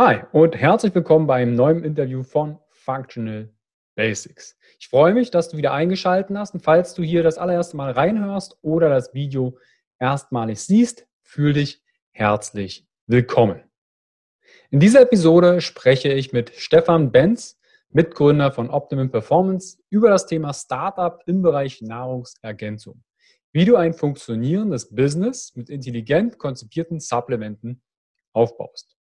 Hi und herzlich willkommen beim neuen Interview von Functional Basics. Ich freue mich, dass du wieder eingeschaltet hast und falls du hier das allererste Mal reinhörst oder das Video erstmalig siehst, fühl dich herzlich willkommen. In dieser Episode spreche ich mit Stefan Benz, Mitgründer von Optimum Performance, über das Thema Startup im Bereich Nahrungsergänzung. Wie du ein funktionierendes Business mit intelligent konzipierten Supplementen aufbaust.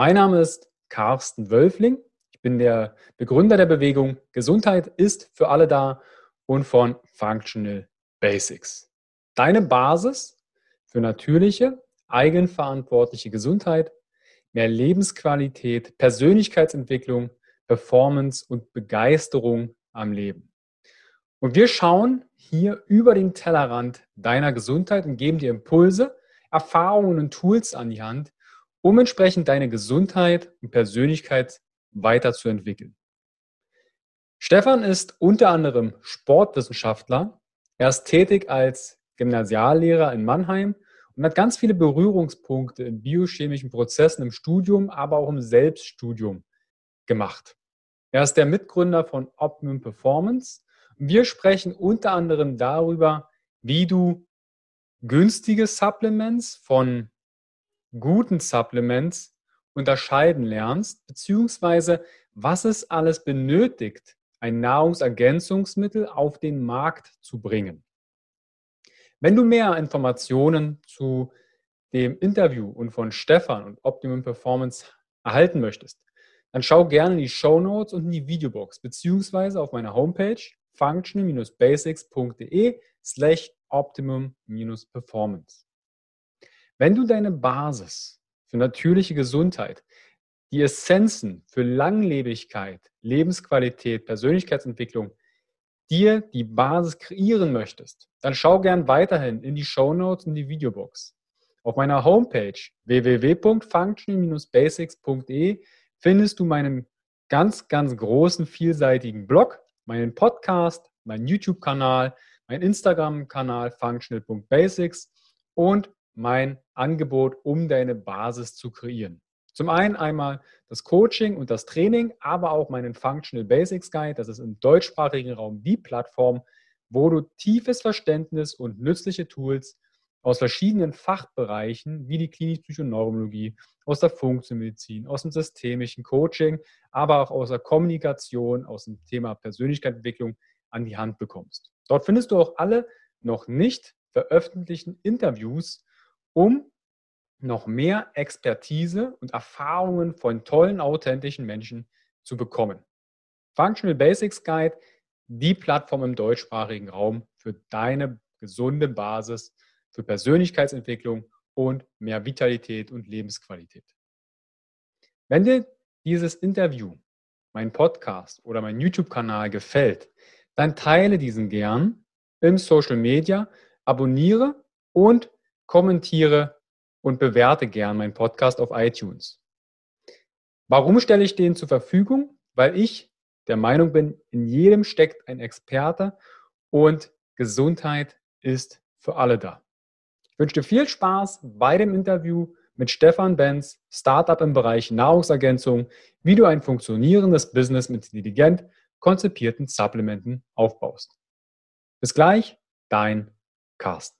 Mein Name ist Carsten Wölfling. Ich bin der Begründer der Bewegung Gesundheit ist für alle da und von Functional Basics. Deine Basis für natürliche, eigenverantwortliche Gesundheit, mehr Lebensqualität, Persönlichkeitsentwicklung, Performance und Begeisterung am Leben. Und wir schauen hier über den Tellerrand deiner Gesundheit und geben dir Impulse, Erfahrungen und Tools an die Hand, um entsprechend deine Gesundheit und Persönlichkeit weiterzuentwickeln. Stefan ist unter anderem Sportwissenschaftler. Er ist tätig als Gymnasiallehrer in Mannheim und hat ganz viele Berührungspunkte in biochemischen Prozessen im Studium, aber auch im Selbststudium gemacht. Er ist der Mitgründer von Optimum Performance. Wir sprechen unter anderem darüber, wie du günstige Supplements von guten Supplements unterscheiden lernst, beziehungsweise was es alles benötigt, ein Nahrungsergänzungsmittel auf den Markt zu bringen. Wenn du mehr Informationen zu dem Interview und von Stefan und Optimum Performance erhalten möchtest, dann schau gerne in die Show Notes und in die Videobox, beziehungsweise auf meiner Homepage functional-basics.de slash optimum-performance. Wenn du deine Basis für natürliche Gesundheit, die Essenzen für Langlebigkeit, Lebensqualität, Persönlichkeitsentwicklung, dir die Basis kreieren möchtest, dann schau gern weiterhin in die Show Notes und die Videobox. Auf meiner Homepage www.function-basics.de findest du meinen ganz, ganz großen, vielseitigen Blog, meinen Podcast, meinen YouTube-Kanal, meinen Instagram-Kanal functional.basics und mein Angebot, um deine Basis zu kreieren. Zum einen einmal das Coaching und das Training, aber auch meinen Functional Basics Guide. Das ist im deutschsprachigen Raum die Plattform, wo du tiefes Verständnis und nützliche Tools aus verschiedenen Fachbereichen wie die klinisch Psychoneurologie, aus der Funktionsmedizin, aus dem systemischen Coaching, aber auch aus der Kommunikation, aus dem Thema Persönlichkeitsentwicklung an die Hand bekommst. Dort findest du auch alle noch nicht veröffentlichten Interviews um noch mehr Expertise und Erfahrungen von tollen, authentischen Menschen zu bekommen. Functional Basics Guide, die Plattform im deutschsprachigen Raum für deine gesunde Basis für Persönlichkeitsentwicklung und mehr Vitalität und Lebensqualität. Wenn dir dieses Interview, mein Podcast oder mein YouTube-Kanal gefällt, dann teile diesen gern im Social Media, abonniere und kommentiere und bewerte gern meinen Podcast auf iTunes. Warum stelle ich den zur Verfügung? Weil ich der Meinung bin, in jedem steckt ein Experte und Gesundheit ist für alle da. Ich wünsche dir viel Spaß bei dem Interview mit Stefan Benz, Startup im Bereich Nahrungsergänzung, wie du ein funktionierendes Business mit intelligent konzipierten Supplementen aufbaust. Bis gleich, dein Carsten.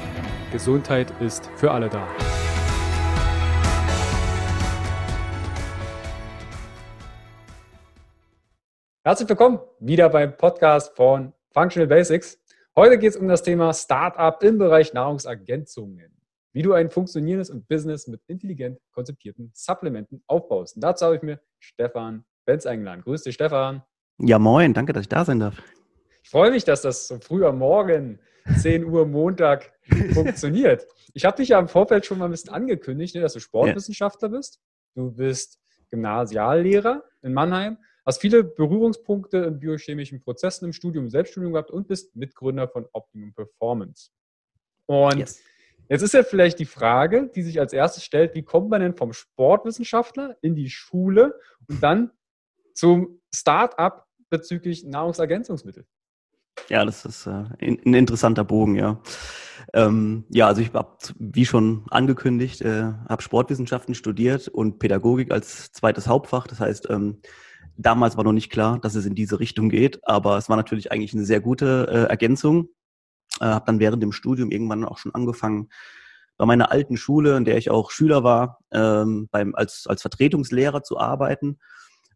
Gesundheit ist für alle da. Herzlich willkommen wieder beim Podcast von Functional Basics. Heute geht es um das Thema Startup im Bereich Nahrungsergänzungen. Wie du ein funktionierendes und Business mit intelligent konzipierten Supplementen aufbaust. Und dazu habe ich mir Stefan Benz eingeladen. Grüß dich, Stefan. Ja, moin, danke, dass ich da sein darf. Ich freue mich, dass das so früh am Morgen, 10 Uhr Montag, funktioniert. Ich habe dich ja im Vorfeld schon mal ein bisschen angekündigt, ne, dass du Sportwissenschaftler bist. Du bist Gymnasiallehrer in Mannheim, hast viele Berührungspunkte in biochemischen Prozessen im Studium, Selbststudium gehabt und bist Mitgründer von Optimum Performance. Und yes. jetzt ist ja vielleicht die Frage, die sich als erstes stellt, wie kommt man denn vom Sportwissenschaftler in die Schule und dann zum Start-up bezüglich Nahrungsergänzungsmittel? Ja, das ist äh, ein interessanter Bogen, ja. Ähm, ja, also ich habe, wie schon angekündigt, äh, habe Sportwissenschaften studiert und Pädagogik als zweites Hauptfach. Das heißt, ähm, damals war noch nicht klar, dass es in diese Richtung geht, aber es war natürlich eigentlich eine sehr gute äh, Ergänzung. Äh, habe dann während dem Studium irgendwann auch schon angefangen, bei meiner alten Schule, in der ich auch Schüler war, ähm, beim, als, als Vertretungslehrer zu arbeiten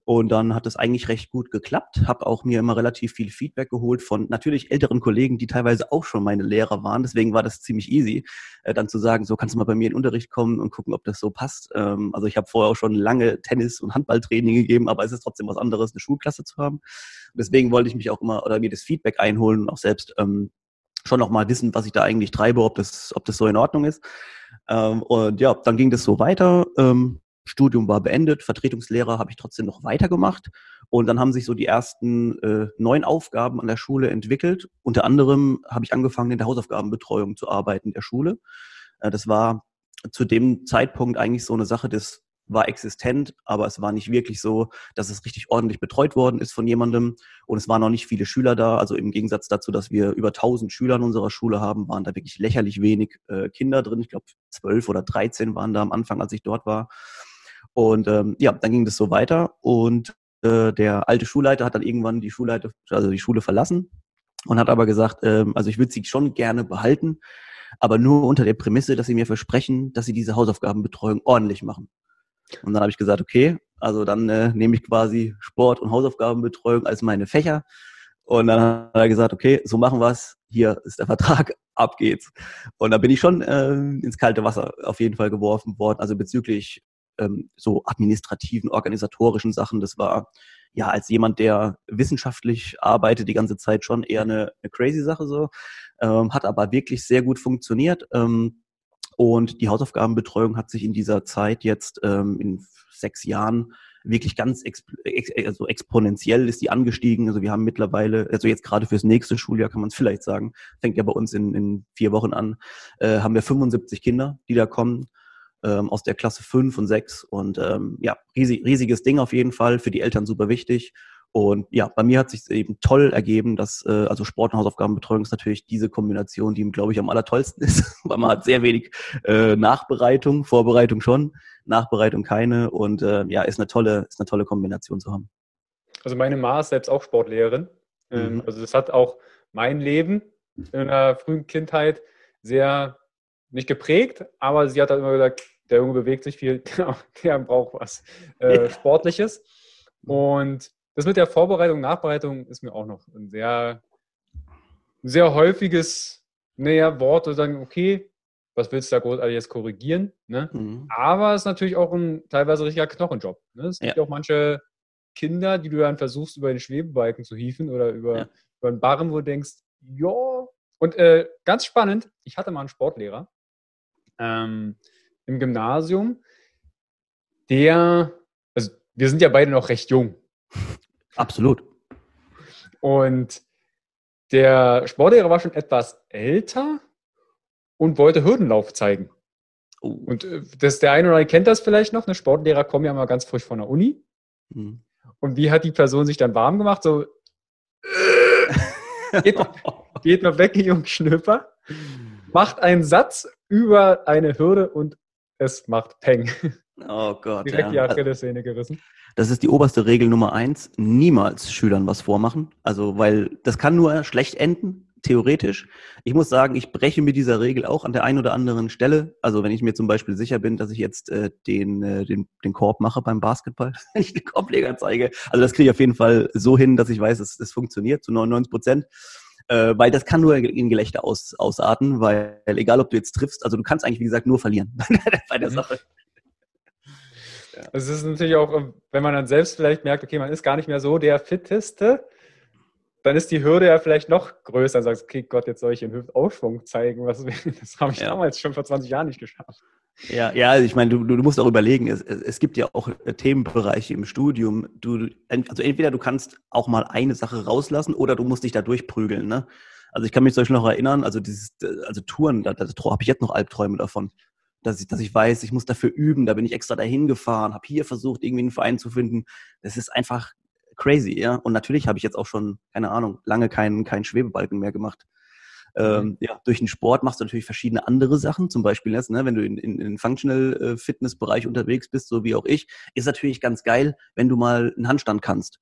und dann hat es eigentlich recht gut geklappt. Habe auch mir immer relativ viel Feedback geholt von natürlich älteren Kollegen, die teilweise auch schon meine Lehrer waren. Deswegen war das ziemlich easy, äh, dann zu sagen, so kannst du mal bei mir in den Unterricht kommen und gucken, ob das so passt. Ähm, also ich habe vorher auch schon lange Tennis- und Handballtraining gegeben, aber es ist trotzdem was anderes, eine Schulklasse zu haben. Deswegen wollte ich mich auch immer oder mir das Feedback einholen und auch selbst ähm, schon noch mal wissen, was ich da eigentlich treibe, ob das, ob das so in Ordnung ist. Ähm, und ja, dann ging das so weiter. Ähm, Studium war beendet, Vertretungslehrer habe ich trotzdem noch weitergemacht. Und dann haben sich so die ersten äh, neun Aufgaben an der Schule entwickelt. Unter anderem habe ich angefangen, in der Hausaufgabenbetreuung zu arbeiten der Schule. Äh, das war zu dem Zeitpunkt eigentlich so eine Sache, das war existent, aber es war nicht wirklich so, dass es richtig ordentlich betreut worden ist von jemandem. Und es waren noch nicht viele Schüler da. Also im Gegensatz dazu, dass wir über 1000 Schüler in unserer Schule haben, waren da wirklich lächerlich wenig äh, Kinder drin. Ich glaube, zwölf oder dreizehn waren da am Anfang, als ich dort war. Und ähm, ja, dann ging das so weiter und äh, der alte Schulleiter hat dann irgendwann die Schulleiter, also die Schule verlassen und hat aber gesagt, ähm, also ich würde sie schon gerne behalten, aber nur unter der Prämisse, dass sie mir versprechen, dass sie diese Hausaufgabenbetreuung ordentlich machen. Und dann habe ich gesagt, okay, also dann äh, nehme ich quasi Sport und Hausaufgabenbetreuung als meine Fächer. Und dann hat er gesagt, okay, so machen wir es. Hier ist der Vertrag, ab geht's. Und da bin ich schon äh, ins kalte Wasser auf jeden Fall geworfen worden. Also bezüglich ähm, so administrativen, organisatorischen Sachen. Das war ja als jemand, der wissenschaftlich arbeitet, die ganze Zeit schon eher eine, eine crazy Sache so, ähm, hat aber wirklich sehr gut funktioniert. Ähm, und die Hausaufgabenbetreuung hat sich in dieser Zeit jetzt ähm, in sechs Jahren wirklich ganz exp also exponentiell ist die angestiegen. Also wir haben mittlerweile, also jetzt gerade fürs nächste Schuljahr kann man es vielleicht sagen, fängt ja bei uns in, in vier Wochen an, äh, haben wir 75 Kinder, die da kommen ähm, aus der Klasse 5 und 6. Und ähm, ja, riesig, riesiges Ding auf jeden Fall, für die Eltern super wichtig. Und ja, bei mir hat sich eben toll ergeben, dass äh, also Sport- und Hausaufgabenbetreuung ist natürlich diese Kombination, die, glaube ich, am allertollsten ist, weil man hat sehr wenig äh, Nachbereitung, Vorbereitung schon, Nachbereitung keine und äh, ja, ist eine tolle, ist eine tolle Kombination zu haben. Also meine Ma ist selbst auch Sportlehrerin. Ähm, mhm. Also das hat auch mein Leben in einer frühen Kindheit sehr nicht geprägt, aber sie hat halt immer gesagt, der Junge bewegt sich viel, der, braucht was äh, Sportliches. Und das mit der Vorbereitung, Nachbereitung ist mir auch noch ein sehr, sehr häufiges näher Wort, zu sagen, okay, was willst du da großartig jetzt korrigieren? Ne? Mhm. Aber es ist natürlich auch ein teilweise richtiger Knochenjob. Ne? Es gibt ja. auch manche Kinder, die du dann versuchst, über den Schwebebalken zu hieven oder über, ja. über einen Barren, wo du denkst, ja. Und äh, ganz spannend, ich hatte mal einen Sportlehrer, ähm, im Gymnasium, der, also wir sind ja beide noch recht jung. Absolut. Und der Sportlehrer war schon etwas älter und wollte Hürdenlauf zeigen. Oh. Und äh, das, der eine oder andere kennt das vielleicht noch. Eine Sportlehrer kommen ja mal ganz frisch von der Uni. Mhm. Und wie hat die Person sich dann warm gemacht? So, geht, geht mal weg, ihr Jungschnüpper. Macht einen Satz über eine Hürde und es macht Peng. Oh Gott. Direkt ja. die Achillessehne gerissen. Das ist die oberste Regel Nummer eins. Niemals Schülern was vormachen. Also, weil das kann nur schlecht enden, theoretisch. Ich muss sagen, ich breche mit dieser Regel auch an der einen oder anderen Stelle. Also, wenn ich mir zum Beispiel sicher bin, dass ich jetzt äh, den, äh, den, den Korb mache beim Basketball, wenn ich den Korbleger zeige. Also, das kriege ich auf jeden Fall so hin, dass ich weiß, es, es funktioniert zu 99 Prozent äh, weil das kann nur in Gelächter aus, ausarten, weil egal ob du jetzt triffst, also du kannst eigentlich, wie gesagt, nur verlieren bei der mhm. Sache. Es ist natürlich auch, wenn man dann selbst vielleicht merkt, okay, man ist gar nicht mehr so der Fitteste, dann ist die Hürde ja vielleicht noch größer. Dann sagst du, okay, Gott, jetzt soll ich den Hüftaufschwung zeigen. Was, das habe ich ja. damals schon vor 20 Jahren nicht geschafft. Ja, ja, also ich meine, du, du musst auch überlegen, es, es gibt ja auch äh, Themenbereiche im Studium. Du, also entweder du kannst auch mal eine Sache rauslassen oder du musst dich da durchprügeln. Ne? Also ich kann mich zum Beispiel noch erinnern, also dieses, also Touren, da, da, habe ich jetzt noch Albträume davon. Dass ich, dass ich weiß, ich muss dafür üben, da bin ich extra dahin gefahren, habe hier versucht, irgendwie einen Verein zu finden. Das ist einfach crazy, ja. Und natürlich habe ich jetzt auch schon, keine Ahnung, lange keinen, keinen Schwebebalken mehr gemacht. Ähm, mhm. ja, durch den Sport machst du natürlich verschiedene andere Sachen. Zum Beispiel jetzt, ne, wenn du in, in, in Functional äh, Fitness Bereich unterwegs bist, so wie auch ich, ist natürlich ganz geil, wenn du mal einen Handstand kannst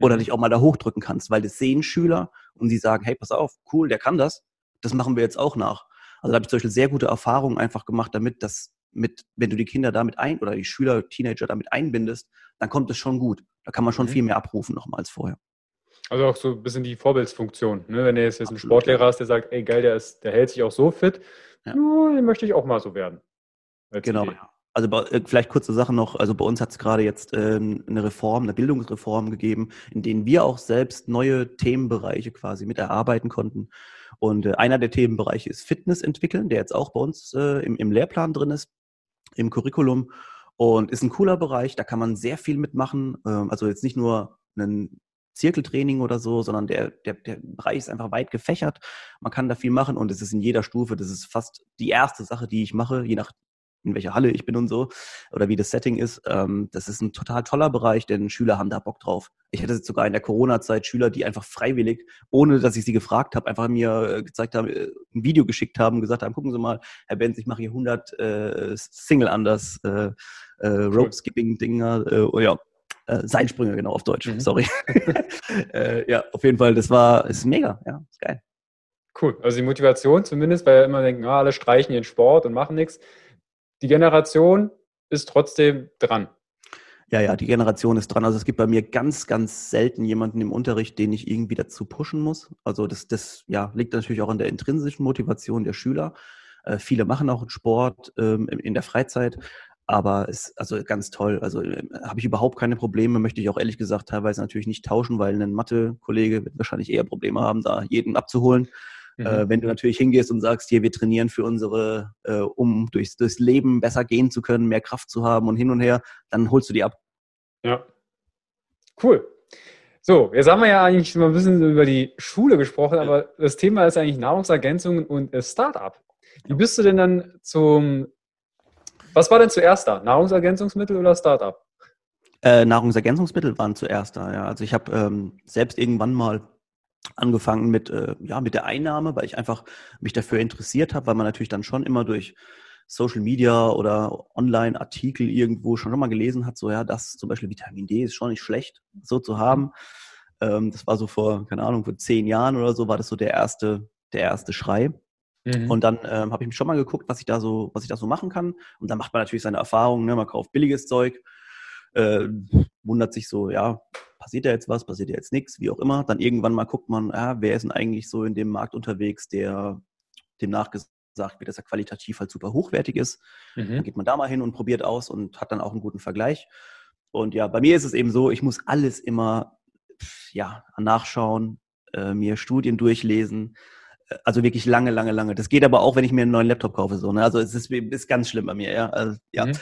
oder mhm. dich auch mal da hochdrücken kannst, weil das sehen Schüler und die sagen, hey, pass auf, cool, der kann das. Das machen wir jetzt auch nach. Also da habe ich zum Beispiel sehr gute Erfahrungen einfach gemacht damit, dass mit, wenn du die Kinder damit ein oder die Schüler, Teenager damit einbindest, dann kommt es schon gut. Da kann man schon mhm. viel mehr abrufen nochmal als vorher. Also auch so ein bisschen die Vorbildsfunktion. Ne? Wenn du jetzt, jetzt einen Sportlehrer hast, der sagt, ey geil, der, ist, der hält sich auch so fit, ja. no, den möchte ich auch mal so werden. Genau. Also äh, vielleicht kurze Sachen noch. Also bei uns hat es gerade jetzt ähm, eine Reform, eine Bildungsreform gegeben, in denen wir auch selbst neue Themenbereiche quasi mit erarbeiten konnten. Und äh, einer der Themenbereiche ist Fitness entwickeln, der jetzt auch bei uns äh, im, im Lehrplan drin ist, im Curriculum. Und ist ein cooler Bereich, da kann man sehr viel mitmachen. Ähm, also jetzt nicht nur einen Zirkeltraining oder so, sondern der, der, der Bereich ist einfach weit gefächert. Man kann da viel machen und es ist in jeder Stufe, das ist fast die erste Sache, die ich mache, je nach in welcher Halle ich bin und so oder wie das Setting ist. Ähm, das ist ein total toller Bereich, denn Schüler haben da Bock drauf. Ich hatte jetzt sogar in der Corona-Zeit Schüler, die einfach freiwillig, ohne dass ich sie gefragt habe, einfach mir äh, gezeigt haben, äh, ein Video geschickt haben, gesagt haben, gucken Sie mal, Herr Benz, ich mache hier 100 äh, Single anders äh, äh, Rope Skipping Dinger, äh, oh ja, äh, Seilsprünge, genau, auf Deutsch, mhm. sorry. äh, ja, auf jeden Fall, das war, ist mega, ja, ist geil. Cool, also die Motivation zumindest, weil wir immer denken, ah, alle streichen ihren Sport und machen nichts. Die Generation ist trotzdem dran. Ja, ja, die Generation ist dran. Also es gibt bei mir ganz, ganz selten jemanden im Unterricht, den ich irgendwie dazu pushen muss. Also das, das ja, liegt natürlich auch an der intrinsischen Motivation der Schüler. Äh, viele machen auch Sport ähm, in der Freizeit, aber es ist also ganz toll. Also äh, habe ich überhaupt keine Probleme, möchte ich auch ehrlich gesagt teilweise natürlich nicht tauschen, weil ein Mathe-Kollege wird wahrscheinlich eher Probleme haben, da jeden abzuholen. Mhm. Äh, wenn du natürlich hingehst und sagst, hier, wir trainieren für unsere, äh, um durchs, durchs Leben besser gehen zu können, mehr Kraft zu haben und hin und her, dann holst du die ab. Ja. Cool. So, jetzt haben wir ja eigentlich schon mal ein bisschen über die Schule gesprochen, aber das Thema ist eigentlich Nahrungsergänzungen und Startup. Wie bist du denn dann zum was war denn zuerst da? Nahrungsergänzungsmittel oder Startup? Äh, Nahrungsergänzungsmittel waren zuerst da, ja. Also ich habe ähm, selbst irgendwann mal angefangen mit, äh, ja, mit der Einnahme, weil ich einfach mich dafür interessiert habe, weil man natürlich dann schon immer durch Social Media oder Online-Artikel irgendwo schon mal gelesen hat, so ja, das zum Beispiel Vitamin D ist schon nicht schlecht, so zu haben. Ähm, das war so vor, keine Ahnung, vor zehn Jahren oder so, war das so der erste, der erste Schrei. Mhm. Und dann ähm, habe ich mich schon mal geguckt, was ich da so, was ich da so machen kann. Und dann macht man natürlich seine Erfahrungen, ne? man kauft billiges Zeug, äh, wundert sich so, ja, passiert da jetzt was, passiert da jetzt nichts, wie auch immer. Dann irgendwann mal guckt man, ja, wer ist denn eigentlich so in dem Markt unterwegs, der dem nachgesagt wird, dass er qualitativ halt super hochwertig ist. Mhm. Dann geht man da mal hin und probiert aus und hat dann auch einen guten Vergleich. Und ja, bei mir ist es eben so, ich muss alles immer ja, nachschauen, äh, mir Studien durchlesen, also wirklich lange, lange, lange. Das geht aber auch, wenn ich mir einen neuen Laptop kaufe. So, ne? Also es ist, ist ganz schlimm bei mir, ja. Also, ja. Mhm.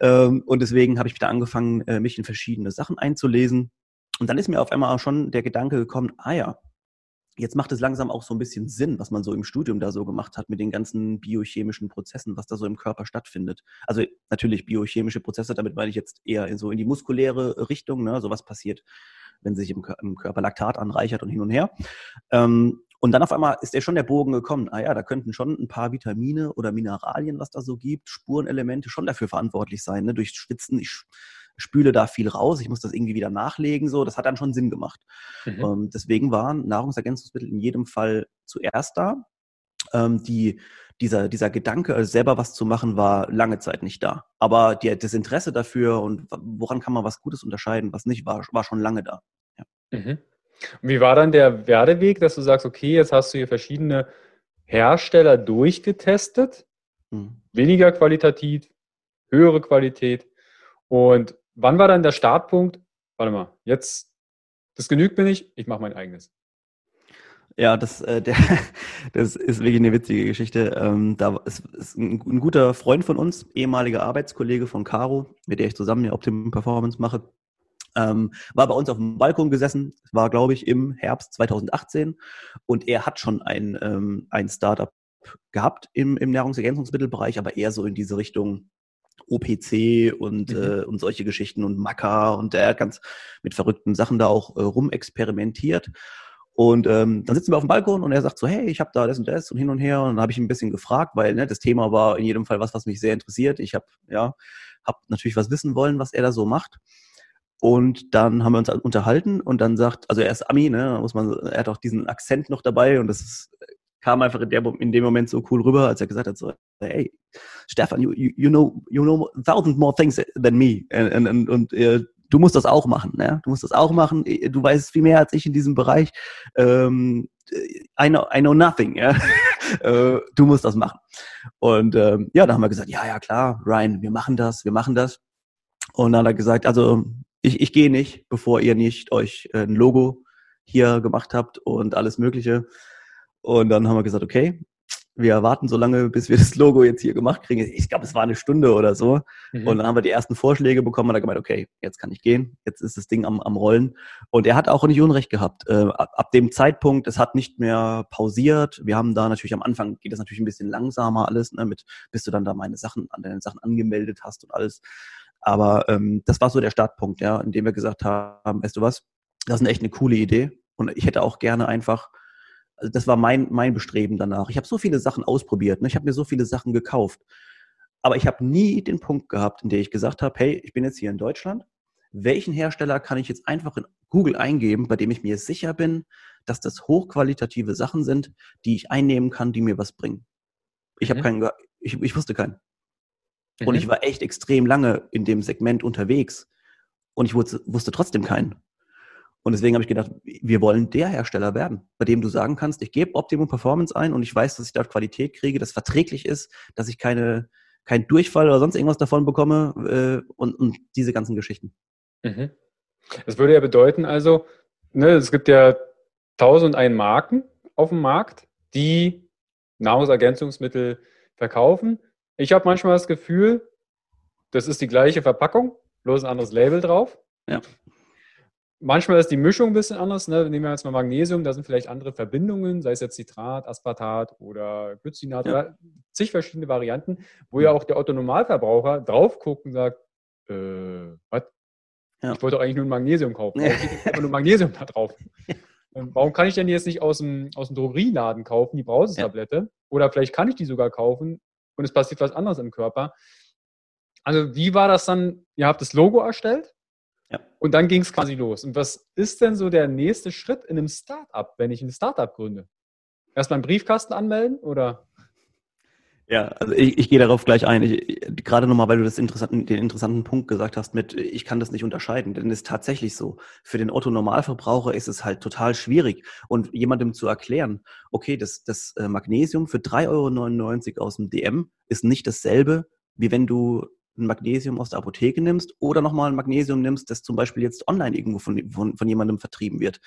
Ähm, und deswegen habe ich wieder angefangen, äh, mich in verschiedene Sachen einzulesen. Und dann ist mir auf einmal auch schon der Gedanke gekommen, ah ja, jetzt macht es langsam auch so ein bisschen Sinn, was man so im Studium da so gemacht hat mit den ganzen biochemischen Prozessen, was da so im Körper stattfindet. Also natürlich biochemische Prozesse, damit meine ich jetzt eher in so in die muskuläre Richtung, ne? so was passiert, wenn sich im, im Körper Laktat anreichert und hin und her. Ähm, und dann auf einmal ist ja schon der Bogen gekommen. Ah ja, da könnten schon ein paar Vitamine oder Mineralien, was da so gibt, Spurenelemente schon dafür verantwortlich sein. Ne? Durch Schwitzen, ich spüle da viel raus, ich muss das irgendwie wieder nachlegen. So, das hat dann schon Sinn gemacht. Mhm. Ähm, deswegen waren Nahrungsergänzungsmittel in jedem Fall zuerst da. Ähm, die, dieser, dieser Gedanke, also selber was zu machen, war lange Zeit nicht da. Aber die, das Interesse dafür und woran kann man was Gutes unterscheiden, was nicht, war, war schon lange da. Ja. Mhm. Und wie war dann der Werdeweg, dass du sagst, okay, jetzt hast du hier verschiedene Hersteller durchgetestet, mhm. weniger qualitativ, höhere Qualität. Und wann war dann der Startpunkt? Warte mal, jetzt das genügt mir nicht, ich mache mein eigenes. Ja, das, äh, der, das ist wirklich eine witzige Geschichte. Ähm, da ist, ist ein, ein, guter Freund von uns, ehemaliger Arbeitskollege von Caro, mit der ich zusammen ja Optimum Performance mache. Ähm, war bei uns auf dem Balkon gesessen, war glaube ich im Herbst 2018 und er hat schon ein, ähm, ein Startup gehabt im, im Nahrungsergänzungsmittelbereich, aber eher so in diese Richtung OPC und, mhm. äh, und solche Geschichten und Macker und der hat ganz mit verrückten Sachen da auch äh, rumexperimentiert. Und ähm, dann sitzen wir auf dem Balkon und er sagt so, hey, ich habe da das und das und hin und her. Und dann habe ich ihn ein bisschen gefragt, weil ne, das Thema war in jedem Fall was, was mich sehr interessiert. Ich habe ja, hab natürlich was wissen wollen, was er da so macht. Und dann haben wir uns unterhalten und dann sagt, also er ist Ami, ne, muss man, er hat auch diesen Akzent noch dabei und das ist, kam einfach in, der, in dem Moment so cool rüber, als er gesagt hat so, hey, Stefan, you, you, know, you know thousand more things than me. And, und äh, du musst das auch machen. Ne? Du musst das auch machen. Du weißt viel mehr als ich in diesem Bereich. Ähm, I, know, I know nothing. Ja? Äh, du musst das machen. Und ähm, ja, da haben wir gesagt, ja, ja, klar, Ryan, wir machen das, wir machen das. Und dann hat er gesagt, also ich, ich gehe nicht, bevor ihr nicht euch ein Logo hier gemacht habt und alles Mögliche. Und dann haben wir gesagt, okay, wir warten so lange, bis wir das Logo jetzt hier gemacht kriegen. Ich glaube, es war eine Stunde oder so. Mhm. Und dann haben wir die ersten Vorschläge bekommen und er gemeint, okay, jetzt kann ich gehen, jetzt ist das Ding am, am Rollen. Und er hat auch nicht Unrecht gehabt. Äh, ab, ab, dem Zeitpunkt, es hat nicht mehr pausiert. Wir haben da natürlich am Anfang geht das natürlich ein bisschen langsamer alles, ne, mit, bis du dann da meine Sachen, an deine Sachen angemeldet hast und alles. Aber ähm, das war so der Startpunkt, ja, in dem wir gesagt haben, weißt du was, das ist echt eine coole Idee. Und ich hätte auch gerne einfach also das war mein, mein Bestreben danach. Ich habe so viele Sachen ausprobiert, ne? ich habe mir so viele Sachen gekauft. Aber ich habe nie den Punkt gehabt, in dem ich gesagt habe, hey, ich bin jetzt hier in Deutschland. Welchen Hersteller kann ich jetzt einfach in Google eingeben, bei dem ich mir sicher bin, dass das hochqualitative Sachen sind, die ich einnehmen kann, die mir was bringen? Ich mhm. habe keinen, ich, ich wusste keinen. Mhm. Und ich war echt extrem lange in dem Segment unterwegs und ich wusste, trotzdem keinen. Und deswegen habe ich gedacht, wir wollen der Hersteller werden, bei dem du sagen kannst, ich gebe Optimum Performance ein und ich weiß, dass ich dort Qualität kriege, das verträglich ist, dass ich keine, keinen Durchfall oder sonst irgendwas davon bekomme äh, und, und diese ganzen Geschichten. Mhm. Das würde ja bedeuten, also, ne, es gibt ja tausend ein Marken auf dem Markt, die Nahrungsergänzungsmittel verkaufen. Ich habe manchmal das Gefühl, das ist die gleiche Verpackung, bloß ein anderes Label drauf. Ja. Manchmal ist die Mischung ein bisschen anders. Ne? Nehmen wir jetzt mal Magnesium, da sind vielleicht andere Verbindungen, sei es jetzt Citrat, Aspartat oder Glycinat ja. oder zig verschiedene Varianten, wo ja auch der Otto-Normalverbraucher drauf guckt und sagt, äh, was? Ja. Ich wollte doch eigentlich nur ein Magnesium kaufen. Warum steht aber nur Magnesium da drauf? Ähm, warum kann ich denn jetzt nicht aus dem, aus dem Drogerieladen kaufen, die Brausetablette? Ja. Oder vielleicht kann ich die sogar kaufen und es passiert was anderes im Körper. Also wie war das dann? Ihr habt das Logo erstellt ja. Und dann ging es quasi los. Und was ist denn so der nächste Schritt in einem Startup, wenn ich ein Startup gründe? Erstmal einen Briefkasten anmelden oder? Ja, also ich, ich gehe darauf gleich ein. Ich, gerade nochmal, weil du das interessanten, den interessanten Punkt gesagt hast mit, ich kann das nicht unterscheiden, denn es ist tatsächlich so. Für den Otto-Normalverbraucher ist es halt total schwierig und jemandem zu erklären, okay, das, das äh, Magnesium für 3,99 Euro aus dem DM ist nicht dasselbe, wie wenn du ein Magnesium aus der Apotheke nimmst oder nochmal ein Magnesium nimmst, das zum Beispiel jetzt online irgendwo von, von, von jemandem vertrieben wird.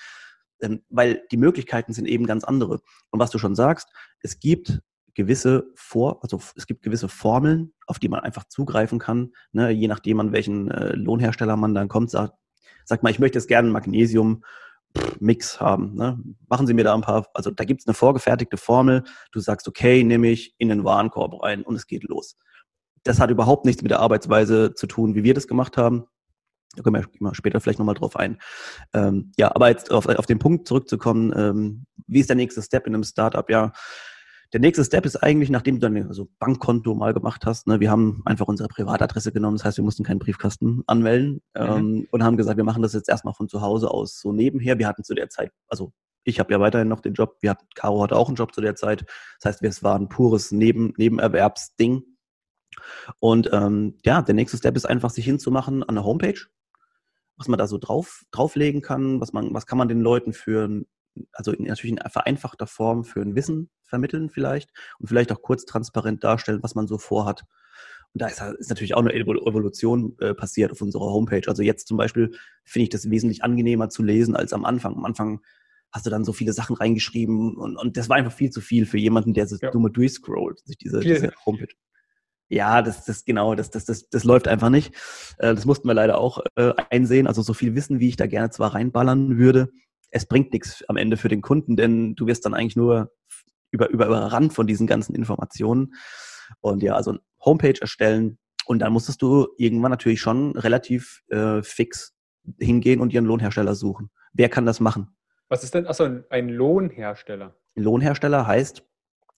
Ähm, weil die Möglichkeiten sind eben ganz andere. Und was du schon sagst, es gibt gewisse Vor, also es gibt gewisse Formeln, auf die man einfach zugreifen kann, ne, je nachdem an welchen äh, Lohnhersteller man dann kommt, sagt, sagt mal, ich möchte jetzt gerne einen Magnesium Mix haben. Ne? Machen Sie mir da ein paar, also da gibt es eine vorgefertigte Formel, du sagst, okay, nehme ich in den Warenkorb rein und es geht los das hat überhaupt nichts mit der Arbeitsweise zu tun, wie wir das gemacht haben. Da können wir später vielleicht nochmal drauf ein. Ähm, ja, aber jetzt auf, auf den Punkt zurückzukommen, ähm, wie ist der nächste Step in einem Startup? Ja, der nächste Step ist eigentlich, nachdem du dein also Bankkonto mal gemacht hast, ne, wir haben einfach unsere Privatadresse genommen, das heißt, wir mussten keinen Briefkasten anmelden mhm. ähm, und haben gesagt, wir machen das jetzt erstmal von zu Hause aus so nebenher. Wir hatten zu der Zeit, also ich habe ja weiterhin noch den Job, wir hatten, Caro hatte auch einen Job zu der Zeit. Das heißt, es war ein pures Neben, Nebenerwerbsding. Und ähm, ja, der nächste Step ist einfach, sich hinzumachen an der Homepage, was man da so drauf, drauflegen kann, was man, was kann man den Leuten für, also in, natürlich in vereinfachter Form für ein Wissen vermitteln vielleicht und vielleicht auch kurz transparent darstellen, was man so vorhat. Und da ist, ist natürlich auch eine Evolution äh, passiert auf unserer Homepage. Also jetzt zum Beispiel finde ich das wesentlich angenehmer zu lesen als am Anfang. Am Anfang hast du dann so viele Sachen reingeschrieben und, und das war einfach viel zu viel für jemanden, der so ja. dumme durchscrollt, sich diese, diese Homepage. Ja, das, das genau, das, das, das, das läuft einfach nicht. Äh, das mussten wir leider auch äh, einsehen. Also so viel Wissen, wie ich da gerne zwar reinballern würde, es bringt nichts am Ende für den Kunden, denn du wirst dann eigentlich nur über, über, überrannt von diesen ganzen Informationen. Und ja, also Homepage erstellen und dann musstest du irgendwann natürlich schon relativ äh, fix hingehen und einen Lohnhersteller suchen. Wer kann das machen? Was ist denn, achso, ein Lohnhersteller? Ein Lohnhersteller heißt,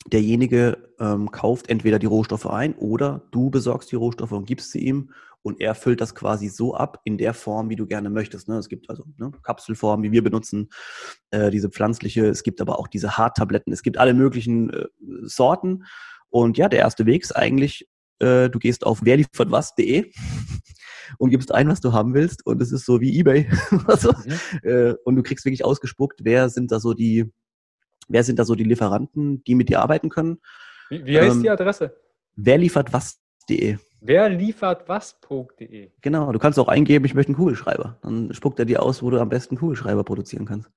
derjenige ähm, kauft entweder die Rohstoffe ein oder du besorgst die Rohstoffe und gibst sie ihm und er füllt das quasi so ab in der Form, wie du gerne möchtest. Ne? Es gibt also ne, Kapselformen, wie wir benutzen, äh, diese pflanzliche, es gibt aber auch diese Harttabletten, es gibt alle möglichen äh, Sorten. Und ja, der erste Weg ist eigentlich, äh, du gehst auf werliefertwas.de und gibst ein, was du haben willst und es ist so wie Ebay. also, mhm. und du kriegst wirklich ausgespuckt, wer sind da so die, wer sind da so die Lieferanten, die mit dir arbeiten können. Wie, wie heißt ähm, die Adresse? Wer liefert was.de. Wer liefert was.de. Genau, du kannst auch eingeben, ich möchte einen Kugelschreiber. Dann spuckt er dir aus, wo du am besten Kugelschreiber produzieren kannst.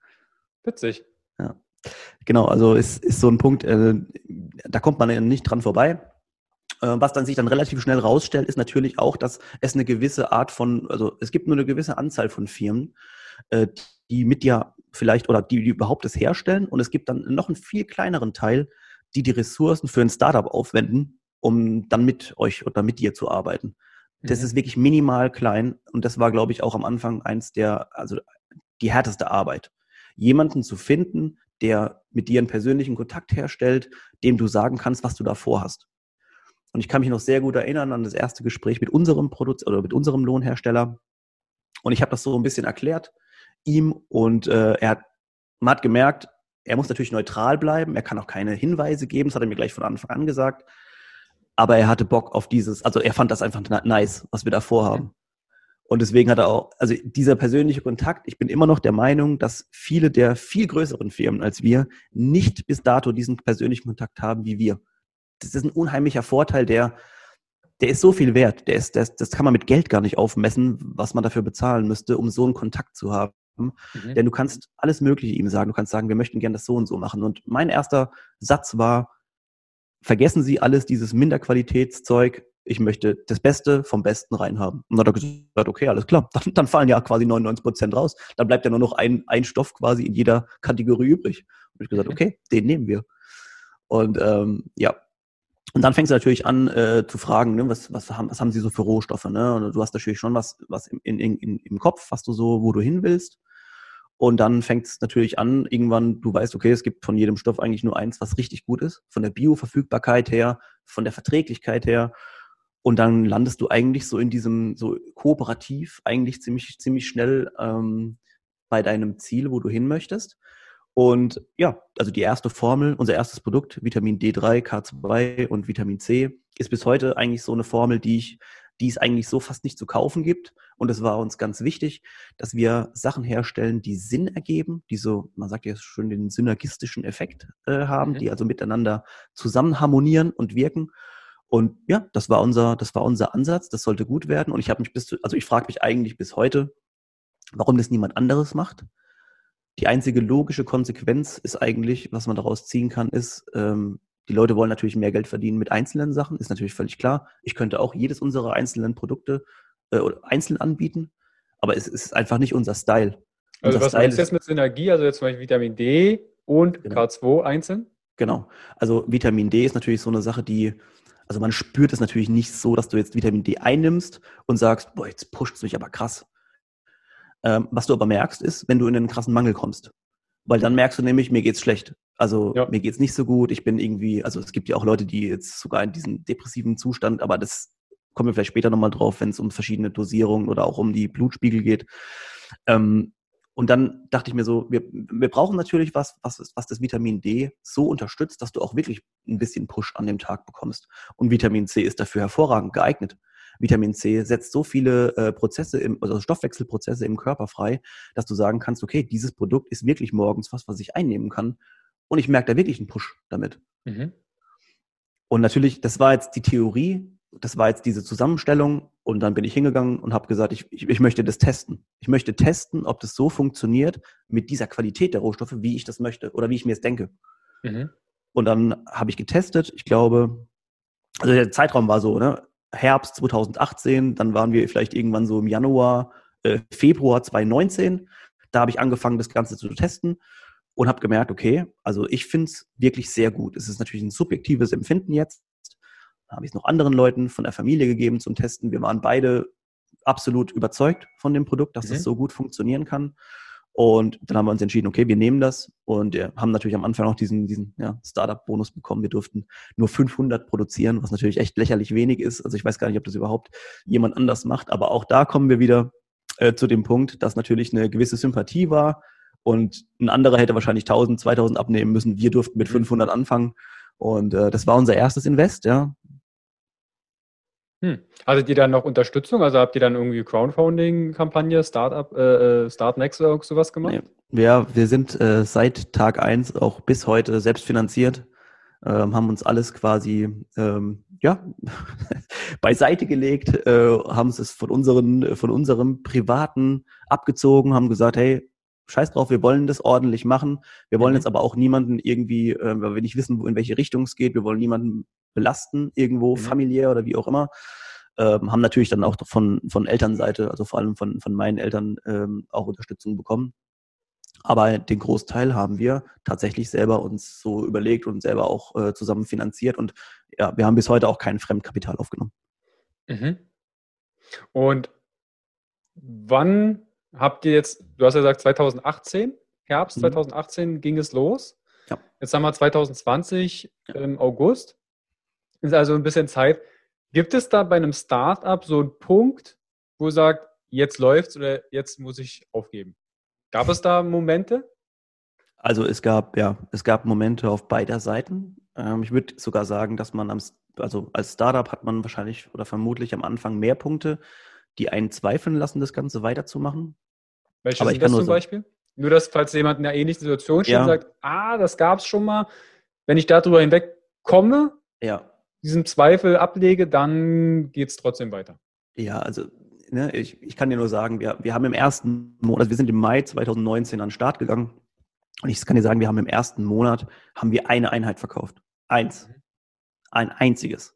Witzig. Ja. Genau, also ist, ist so ein Punkt, äh, da kommt man nicht dran vorbei. Äh, was dann sich dann relativ schnell rausstellt, ist natürlich auch, dass es eine gewisse Art von, also es gibt nur eine gewisse Anzahl von Firmen, äh, die mit dir vielleicht oder die, die überhaupt das herstellen und es gibt dann noch einen viel kleineren Teil, die die Ressourcen für ein Startup aufwenden, um dann mit euch oder mit dir zu arbeiten. Das mhm. ist wirklich minimal klein und das war, glaube ich, auch am Anfang eins der, also die härteste Arbeit. Jemanden zu finden, der mit dir einen persönlichen Kontakt herstellt, dem du sagen kannst, was du da vorhast. Und ich kann mich noch sehr gut erinnern an das erste Gespräch mit unserem Produkt oder mit unserem Lohnhersteller. Und ich habe das so ein bisschen erklärt ihm und äh, er hat, man hat gemerkt, er muss natürlich neutral bleiben, er kann auch keine Hinweise geben, das hat er mir gleich von Anfang an gesagt. Aber er hatte Bock auf dieses, also er fand das einfach nice, was wir da vorhaben. Und deswegen hat er auch, also dieser persönliche Kontakt, ich bin immer noch der Meinung, dass viele der viel größeren Firmen als wir nicht bis dato diesen persönlichen Kontakt haben wie wir das ist ein unheimlicher Vorteil, der, der ist so viel wert. Der ist, das, das kann man mit Geld gar nicht aufmessen, was man dafür bezahlen müsste, um so einen Kontakt zu haben. Mhm. Denn du kannst alles Mögliche ihm sagen. Du kannst sagen, wir möchten gerne das so und so machen. Und mein erster Satz war, vergessen Sie alles dieses Minderqualitätszeug. Ich möchte das Beste vom Besten reinhaben. Und dann hat er gesagt, okay, alles klar. Dann, dann fallen ja quasi 99 Prozent raus. Dann bleibt ja nur noch ein, ein Stoff quasi in jeder Kategorie übrig. Und ich gesagt, okay, den nehmen wir. Und ähm, ja, und dann fängst du natürlich an äh, zu fragen, ne, was, was, haben, was haben sie so für Rohstoffe? Ne? Und du hast natürlich schon was, was im, in, in, im Kopf, was du so, wo du hin willst. Und dann fängt es natürlich an, irgendwann, du weißt, okay, es gibt von jedem Stoff eigentlich nur eins, was richtig gut ist, von der Bioverfügbarkeit her, von der Verträglichkeit her. Und dann landest du eigentlich so in diesem, so kooperativ, eigentlich ziemlich, ziemlich schnell ähm, bei deinem Ziel, wo du hin möchtest. Und ja, also die erste Formel, unser erstes Produkt, Vitamin D3, K2 und Vitamin C, ist bis heute eigentlich so eine Formel, die ich, die es eigentlich so fast nicht zu kaufen gibt. Und es war uns ganz wichtig, dass wir Sachen herstellen, die Sinn ergeben, die so, man sagt ja schon den synergistischen Effekt äh, haben, mhm. die also miteinander zusammen harmonieren und wirken. Und ja, das war unser, das war unser Ansatz. Das sollte gut werden. Und ich habe mich bis, zu, also ich frage mich eigentlich bis heute, warum das niemand anderes macht die einzige logische Konsequenz ist eigentlich, was man daraus ziehen kann, ist, ähm, die Leute wollen natürlich mehr Geld verdienen mit einzelnen Sachen, ist natürlich völlig klar. Ich könnte auch jedes unserer einzelnen Produkte äh, einzeln anbieten, aber es ist einfach nicht unser Style. Also was Style meinst du jetzt mit Synergie, also jetzt zum Beispiel Vitamin D und genau. K2 einzeln? Genau. Also Vitamin D ist natürlich so eine Sache, die, also man spürt es natürlich nicht so, dass du jetzt Vitamin D einnimmst und sagst, boah, jetzt pusht es mich aber krass. Ähm, was du aber merkst, ist, wenn du in einen krassen Mangel kommst. Weil dann merkst du nämlich, mir geht's schlecht. Also ja. mir geht's nicht so gut. Ich bin irgendwie, also es gibt ja auch Leute, die jetzt sogar in diesem depressiven Zustand, aber das kommen wir vielleicht später nochmal drauf, wenn es um verschiedene Dosierungen oder auch um die Blutspiegel geht. Ähm, und dann dachte ich mir so, wir, wir brauchen natürlich was, was, was das Vitamin D so unterstützt, dass du auch wirklich ein bisschen Push an dem Tag bekommst. Und Vitamin C ist dafür hervorragend geeignet. Vitamin C setzt so viele äh, Prozesse, im, also Stoffwechselprozesse im Körper frei, dass du sagen kannst, okay, dieses Produkt ist wirklich morgens was, was ich einnehmen kann. Und ich merke da wirklich einen Push damit. Mhm. Und natürlich, das war jetzt die Theorie. das war jetzt diese Zusammenstellung und dann bin ich hingegangen und habe gesagt, ich, ich, ich, möchte das testen. Ich möchte testen, ob das so funktioniert mit dieser Qualität der Rohstoffe, wie ich das möchte oder wie ich mir es denke. Mhm. Und dann habe ich getestet, ich glaube, also der Zeitraum war so, ne? Herbst 2018, dann waren wir vielleicht irgendwann so im Januar, äh, Februar 2019. Da habe ich angefangen, das Ganze zu testen und habe gemerkt, okay, also ich finde es wirklich sehr gut. Es ist natürlich ein subjektives Empfinden jetzt. Da habe ich es noch anderen Leuten von der Familie gegeben zum Testen. Wir waren beide absolut überzeugt von dem Produkt, dass es mhm. das so gut funktionieren kann. Und dann haben wir uns entschieden, okay, wir nehmen das und ja, haben natürlich am Anfang auch diesen, diesen ja, Startup-Bonus bekommen. Wir durften nur 500 produzieren, was natürlich echt lächerlich wenig ist. Also ich weiß gar nicht, ob das überhaupt jemand anders macht, aber auch da kommen wir wieder äh, zu dem Punkt, dass natürlich eine gewisse Sympathie war und ein anderer hätte wahrscheinlich 1000, 2000 abnehmen müssen. Wir durften mit 500 mhm. anfangen und äh, das war unser erstes Invest, ja. Hm. Hattet ihr dann noch Unterstützung? Also habt ihr dann irgendwie Crowdfunding-Kampagne, Startup, äh, äh Startnext oder sowas gemacht? Nee. Ja, wir sind äh, seit Tag 1 auch bis heute selbst finanziert, ähm, haben uns alles quasi ähm, ja, beiseite gelegt, äh, haben es von, unseren, von unserem Privaten abgezogen, haben gesagt, hey, scheiß drauf, wir wollen das ordentlich machen. Wir wollen mhm. jetzt aber auch niemanden irgendwie, äh, weil wir nicht wissen, in welche Richtung es geht, wir wollen niemanden belasten, irgendwo mhm. familiär oder wie auch immer. Ähm, haben natürlich dann auch von, von Elternseite, also vor allem von, von meinen Eltern, ähm, auch Unterstützung bekommen. Aber den Großteil haben wir tatsächlich selber uns so überlegt und selber auch äh, zusammen finanziert. Und ja, wir haben bis heute auch kein Fremdkapital aufgenommen. Mhm. Und wann habt ihr jetzt, du hast ja gesagt 2018, Herbst mhm. 2018 ging es los. Ja. Jetzt haben wir 2020 ja. im August. Ist also ein bisschen Zeit. Gibt es da bei einem Startup so einen Punkt, wo ihr sagt, jetzt läuft's oder jetzt muss ich aufgeben? Gab es da Momente? Also es gab, ja, es gab Momente auf beider Seiten. Ähm, ich würde sogar sagen, dass man am, also als Startup hat man wahrscheinlich oder vermutlich am Anfang mehr Punkte, die einen zweifeln lassen, das Ganze weiterzumachen. Welche Aber sind das zum Beispiel? Nur, dass falls jemand in einer ähnlichen Situation steht ja. und sagt, ah, das gab es schon mal, wenn ich darüber hinweg komme, ja. diesen Zweifel ablege, dann geht es trotzdem weiter. Ja, also ne, ich, ich kann dir nur sagen, wir, wir haben im ersten Monat, also wir sind im Mai 2019 an den Start gegangen und ich kann dir sagen, wir haben im ersten Monat, haben wir eine Einheit verkauft. Eins. Mhm. Ein einziges.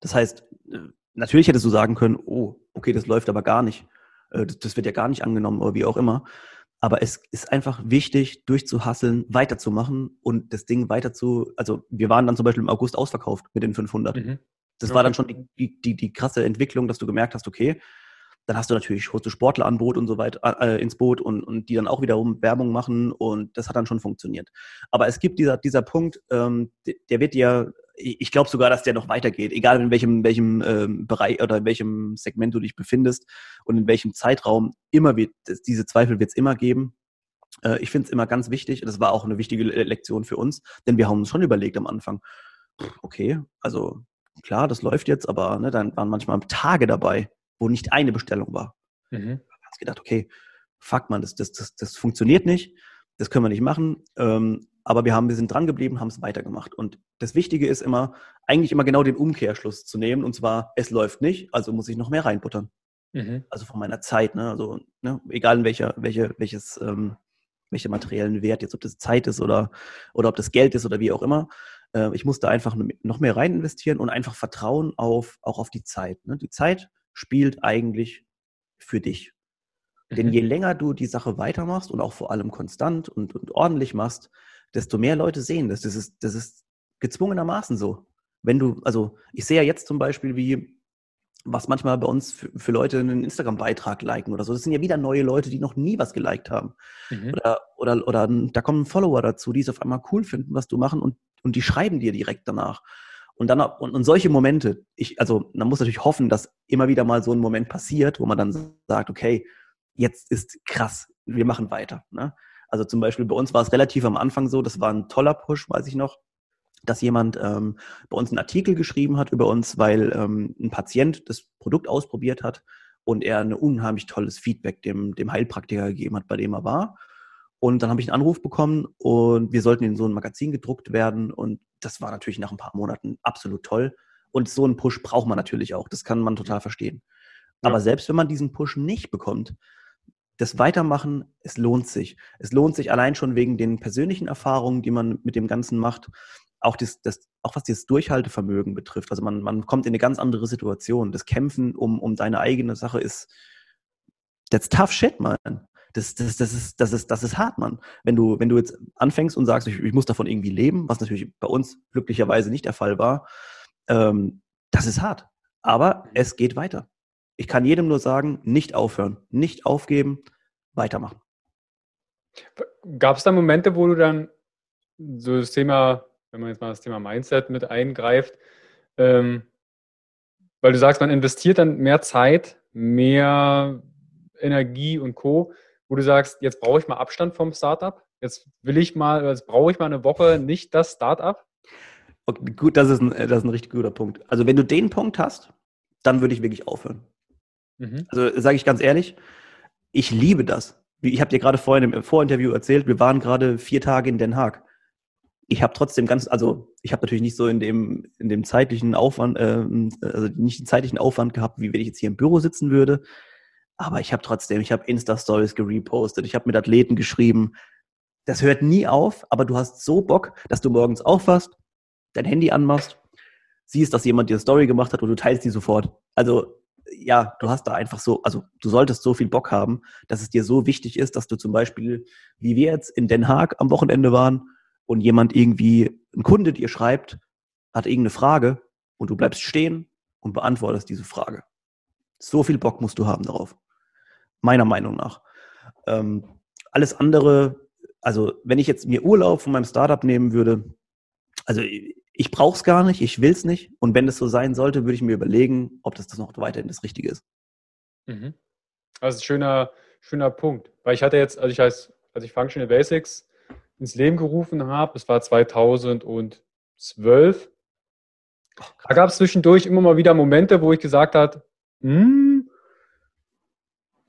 Das heißt, äh, natürlich hättest du sagen können, oh, okay, das läuft aber gar nicht. Äh, das wird ja gar nicht angenommen oder wie auch immer. Aber es ist einfach wichtig, durchzuhasseln, weiterzumachen und das Ding weiter zu, also wir waren dann zum Beispiel im August ausverkauft mit den 500. Mhm. Das okay. war dann schon die, die, die krasse Entwicklung, dass du gemerkt hast, okay, dann hast du natürlich, holst du Sportler an Boot und so weiter äh, ins Boot und, und die dann auch wiederum Werbung machen und das hat dann schon funktioniert. Aber es gibt dieser, dieser Punkt, ähm, der wird dir ich glaube sogar, dass der noch weitergeht, egal in welchem, welchem ähm, Bereich oder in welchem Segment du dich befindest und in welchem Zeitraum, immer wird, diese Zweifel wird es immer geben. Äh, ich finde es immer ganz wichtig, das war auch eine wichtige Lektion für uns, denn wir haben uns schon überlegt am Anfang, okay, also klar, das läuft jetzt, aber ne, dann waren manchmal Tage dabei, wo nicht eine Bestellung war. Mhm. Hast gedacht, okay, fuck man, das, das, das, das funktioniert nicht, das können wir nicht machen. Ähm, aber wir haben, wir sind dran geblieben, haben es weitergemacht. Und das Wichtige ist immer, eigentlich immer genau den Umkehrschluss zu nehmen. Und zwar, es läuft nicht, also muss ich noch mehr reinbuttern. Mhm. Also von meiner Zeit, ne? Also, ne? egal in welcher, welche, welches, ähm, welcher materiellen Wert, jetzt ob das Zeit ist oder, oder ob das Geld ist oder wie auch immer. Äh, ich musste einfach noch mehr rein investieren und einfach vertrauen auf, auch auf die Zeit. Ne? Die Zeit spielt eigentlich für dich. Mhm. Denn je länger du die Sache weitermachst und auch vor allem konstant und, und ordentlich machst, desto mehr Leute sehen das. Das ist, das ist gezwungenermaßen so. Wenn du, also ich sehe ja jetzt zum Beispiel, wie was manchmal bei uns für, für Leute einen Instagram-Beitrag liken oder so. Das sind ja wieder neue Leute, die noch nie was geliked haben. Mhm. Oder, oder, oder da kommen Follower dazu, die es auf einmal cool finden, was du machen und, und die schreiben dir direkt danach. Und dann, und, und solche Momente, ich, also man muss natürlich hoffen, dass immer wieder mal so ein Moment passiert, wo man dann sagt, okay, jetzt ist krass, wir machen weiter. Ne? Also zum Beispiel bei uns war es relativ am Anfang so, das war ein toller Push, weiß ich noch, dass jemand ähm, bei uns einen Artikel geschrieben hat über uns, weil ähm, ein Patient das Produkt ausprobiert hat und er ein unheimlich tolles Feedback dem, dem Heilpraktiker gegeben hat, bei dem er war. Und dann habe ich einen Anruf bekommen und wir sollten in so ein Magazin gedruckt werden. Und das war natürlich nach ein paar Monaten absolut toll. Und so einen Push braucht man natürlich auch. Das kann man total verstehen. Ja. Aber selbst wenn man diesen Push nicht bekommt, das Weitermachen, es lohnt sich. Es lohnt sich allein schon wegen den persönlichen Erfahrungen, die man mit dem Ganzen macht. Auch, das, das, auch was das Durchhaltevermögen betrifft. Also man, man kommt in eine ganz andere Situation. Das Kämpfen um, um deine eigene Sache ist, that's tough shit, man. Das, das, das, ist, das, ist, das ist hart, Mann. Wenn du, wenn du jetzt anfängst und sagst, ich, ich muss davon irgendwie leben, was natürlich bei uns glücklicherweise nicht der Fall war, ähm, das ist hart. Aber es geht weiter. Ich kann jedem nur sagen, nicht aufhören, nicht aufgeben, weitermachen. Gab es da Momente, wo du dann so das Thema, wenn man jetzt mal das Thema Mindset mit eingreift, ähm, weil du sagst, man investiert dann mehr Zeit, mehr Energie und Co., wo du sagst, jetzt brauche ich mal Abstand vom Startup, jetzt will ich mal, jetzt brauche ich mal eine Woche nicht das Startup? Okay, gut, das ist, ein, das ist ein richtig guter Punkt. Also wenn du den Punkt hast, dann würde ich wirklich aufhören. Mhm. Also sage ich ganz ehrlich, ich liebe das. Ich habe dir gerade vorhin im Vorinterview erzählt, wir waren gerade vier Tage in Den Haag. Ich habe trotzdem ganz, also ich habe natürlich nicht so in dem, in dem zeitlichen Aufwand, äh, also nicht den zeitlichen Aufwand gehabt, wie wenn ich jetzt hier im Büro sitzen würde. Aber ich habe trotzdem, ich habe Insta-Stories gerepostet, ich habe mit Athleten geschrieben. Das hört nie auf, aber du hast so Bock, dass du morgens aufwachst, dein Handy anmachst, siehst, dass jemand dir eine Story gemacht hat und du teilst die sofort. Also ja, du hast da einfach so, also du solltest so viel Bock haben, dass es dir so wichtig ist, dass du zum Beispiel, wie wir jetzt in Den Haag am Wochenende waren und jemand irgendwie, ein Kunde dir schreibt, hat irgendeine Frage und du bleibst stehen und beantwortest diese Frage. So viel Bock musst du haben darauf. Meiner Meinung nach. Ähm, alles andere, also wenn ich jetzt mir Urlaub von meinem Startup nehmen würde, also ich brauche es gar nicht, ich will es nicht. Und wenn es so sein sollte, würde ich mir überlegen, ob das, das noch weiterhin das Richtige ist. Mhm. Also schöner, schöner Punkt. Weil ich hatte jetzt, also ich heißt, als ich Functional Basics ins Leben gerufen habe, das war 2012, da gab es zwischendurch immer mal wieder Momente, wo ich gesagt habe, hm,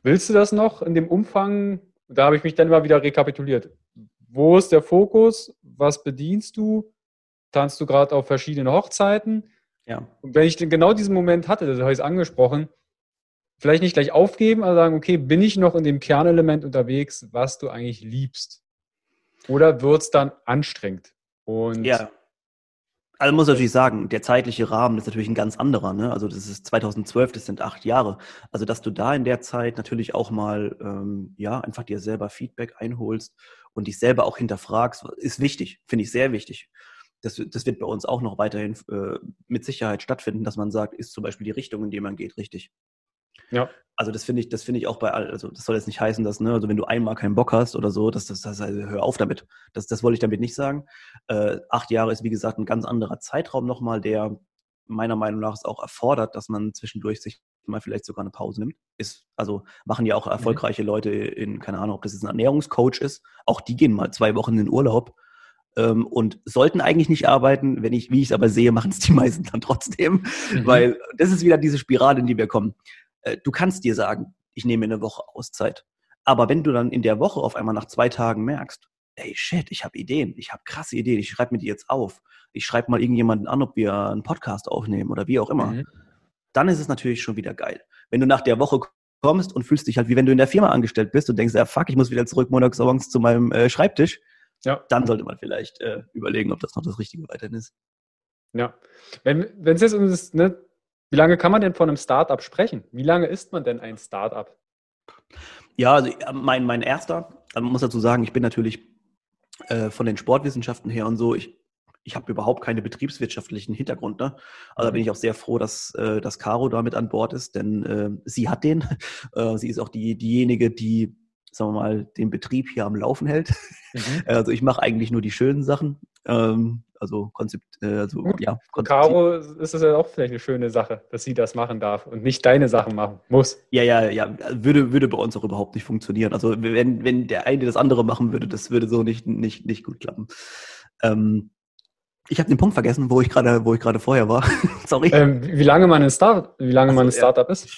willst du das noch in dem Umfang? Da habe ich mich dann immer wieder rekapituliert. Wo ist der Fokus? Was bedienst du? Tanzt du gerade auf verschiedenen Hochzeiten. Ja. Und wenn ich genau diesen Moment hatte, das habe ich angesprochen, vielleicht nicht gleich aufgeben, aber sagen, okay, bin ich noch in dem Kernelement unterwegs, was du eigentlich liebst? Oder wird es dann anstrengend? Und ja. Also muss natürlich sagen, der zeitliche Rahmen ist natürlich ein ganz anderer. Ne? Also das ist 2012, das sind acht Jahre. Also dass du da in der Zeit natürlich auch mal ähm, ja einfach dir selber Feedback einholst und dich selber auch hinterfragst, ist wichtig, finde ich sehr wichtig das, das wird bei uns auch noch weiterhin äh, mit Sicherheit stattfinden, dass man sagt, ist zum Beispiel die Richtung, in die man geht, richtig. Ja. Also das finde ich, das finde ich auch bei all, also das soll jetzt nicht heißen, dass, ne, also wenn du einmal keinen Bock hast oder so, dass das, das also hör auf damit. Das, das wollte ich damit nicht sagen. Äh, acht Jahre ist, wie gesagt, ein ganz anderer Zeitraum nochmal, der meiner Meinung nach es auch erfordert, dass man zwischendurch sich mal vielleicht sogar eine Pause nimmt. Ist, also machen ja auch mhm. erfolgreiche Leute in, keine Ahnung, ob das jetzt ein Ernährungscoach ist, auch die gehen mal zwei Wochen in den Urlaub ähm, und sollten eigentlich nicht arbeiten. Wenn ich, wie ich es aber sehe, machen es die meisten dann trotzdem, mhm. weil das ist wieder diese Spirale, in die wir kommen. Äh, du kannst dir sagen, ich nehme eine Woche Auszeit. Aber wenn du dann in der Woche auf einmal nach zwei Tagen merkst, ey shit, ich habe Ideen, ich habe krasse Ideen, ich schreibe mir die jetzt auf, ich schreibe mal irgendjemanden an, ob wir einen Podcast aufnehmen oder wie auch immer, mhm. dann ist es natürlich schon wieder geil. Wenn du nach der Woche kommst und fühlst dich halt wie wenn du in der Firma angestellt bist und denkst, ja fuck, ich muss wieder zurück montags morgens zu meinem äh, Schreibtisch, ja. Dann sollte man vielleicht äh, überlegen, ob das noch das Richtige weiterhin ist. Ja. Wenn es jetzt um das, ne, wie lange kann man denn von einem Startup sprechen? Wie lange ist man denn ein Startup? Ja, also mein, mein erster, man muss dazu sagen, ich bin natürlich äh, von den Sportwissenschaften her und so, ich, ich habe überhaupt keinen betriebswirtschaftlichen Hintergrund. Ne? Also mhm. bin ich auch sehr froh, dass, äh, dass Caro damit an Bord ist, denn äh, sie hat den. Äh, sie ist auch die, diejenige, die sagen wir mal, den Betrieb hier am Laufen hält. Mhm. Also ich mache eigentlich nur die schönen Sachen. Ähm, also Konzept, äh, also Gut. ja. Caro ist es ja auch vielleicht eine schöne Sache, dass sie das machen darf und nicht deine Sachen machen muss. Ja, ja, ja. Würde, würde bei uns auch überhaupt nicht funktionieren. Also wenn, wenn der eine das andere machen würde, das würde so nicht, nicht, nicht gut klappen. Ähm, ich habe den Punkt vergessen, wo ich gerade, wo ich gerade vorher war. Sorry. Ähm, wie lange man ein Start, wie lange also, man ein Startup ja. ist?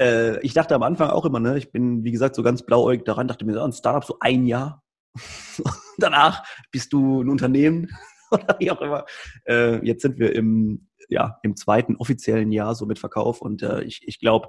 Äh, ich dachte am Anfang auch immer, ne, ich bin, wie gesagt, so ganz blauäugig daran, dachte mir, so, ein Startup so ein Jahr. Danach bist du ein Unternehmen oder wie auch immer. Äh, jetzt sind wir im, ja im zweiten offiziellen Jahr so mit Verkauf und äh, ich, ich glaube,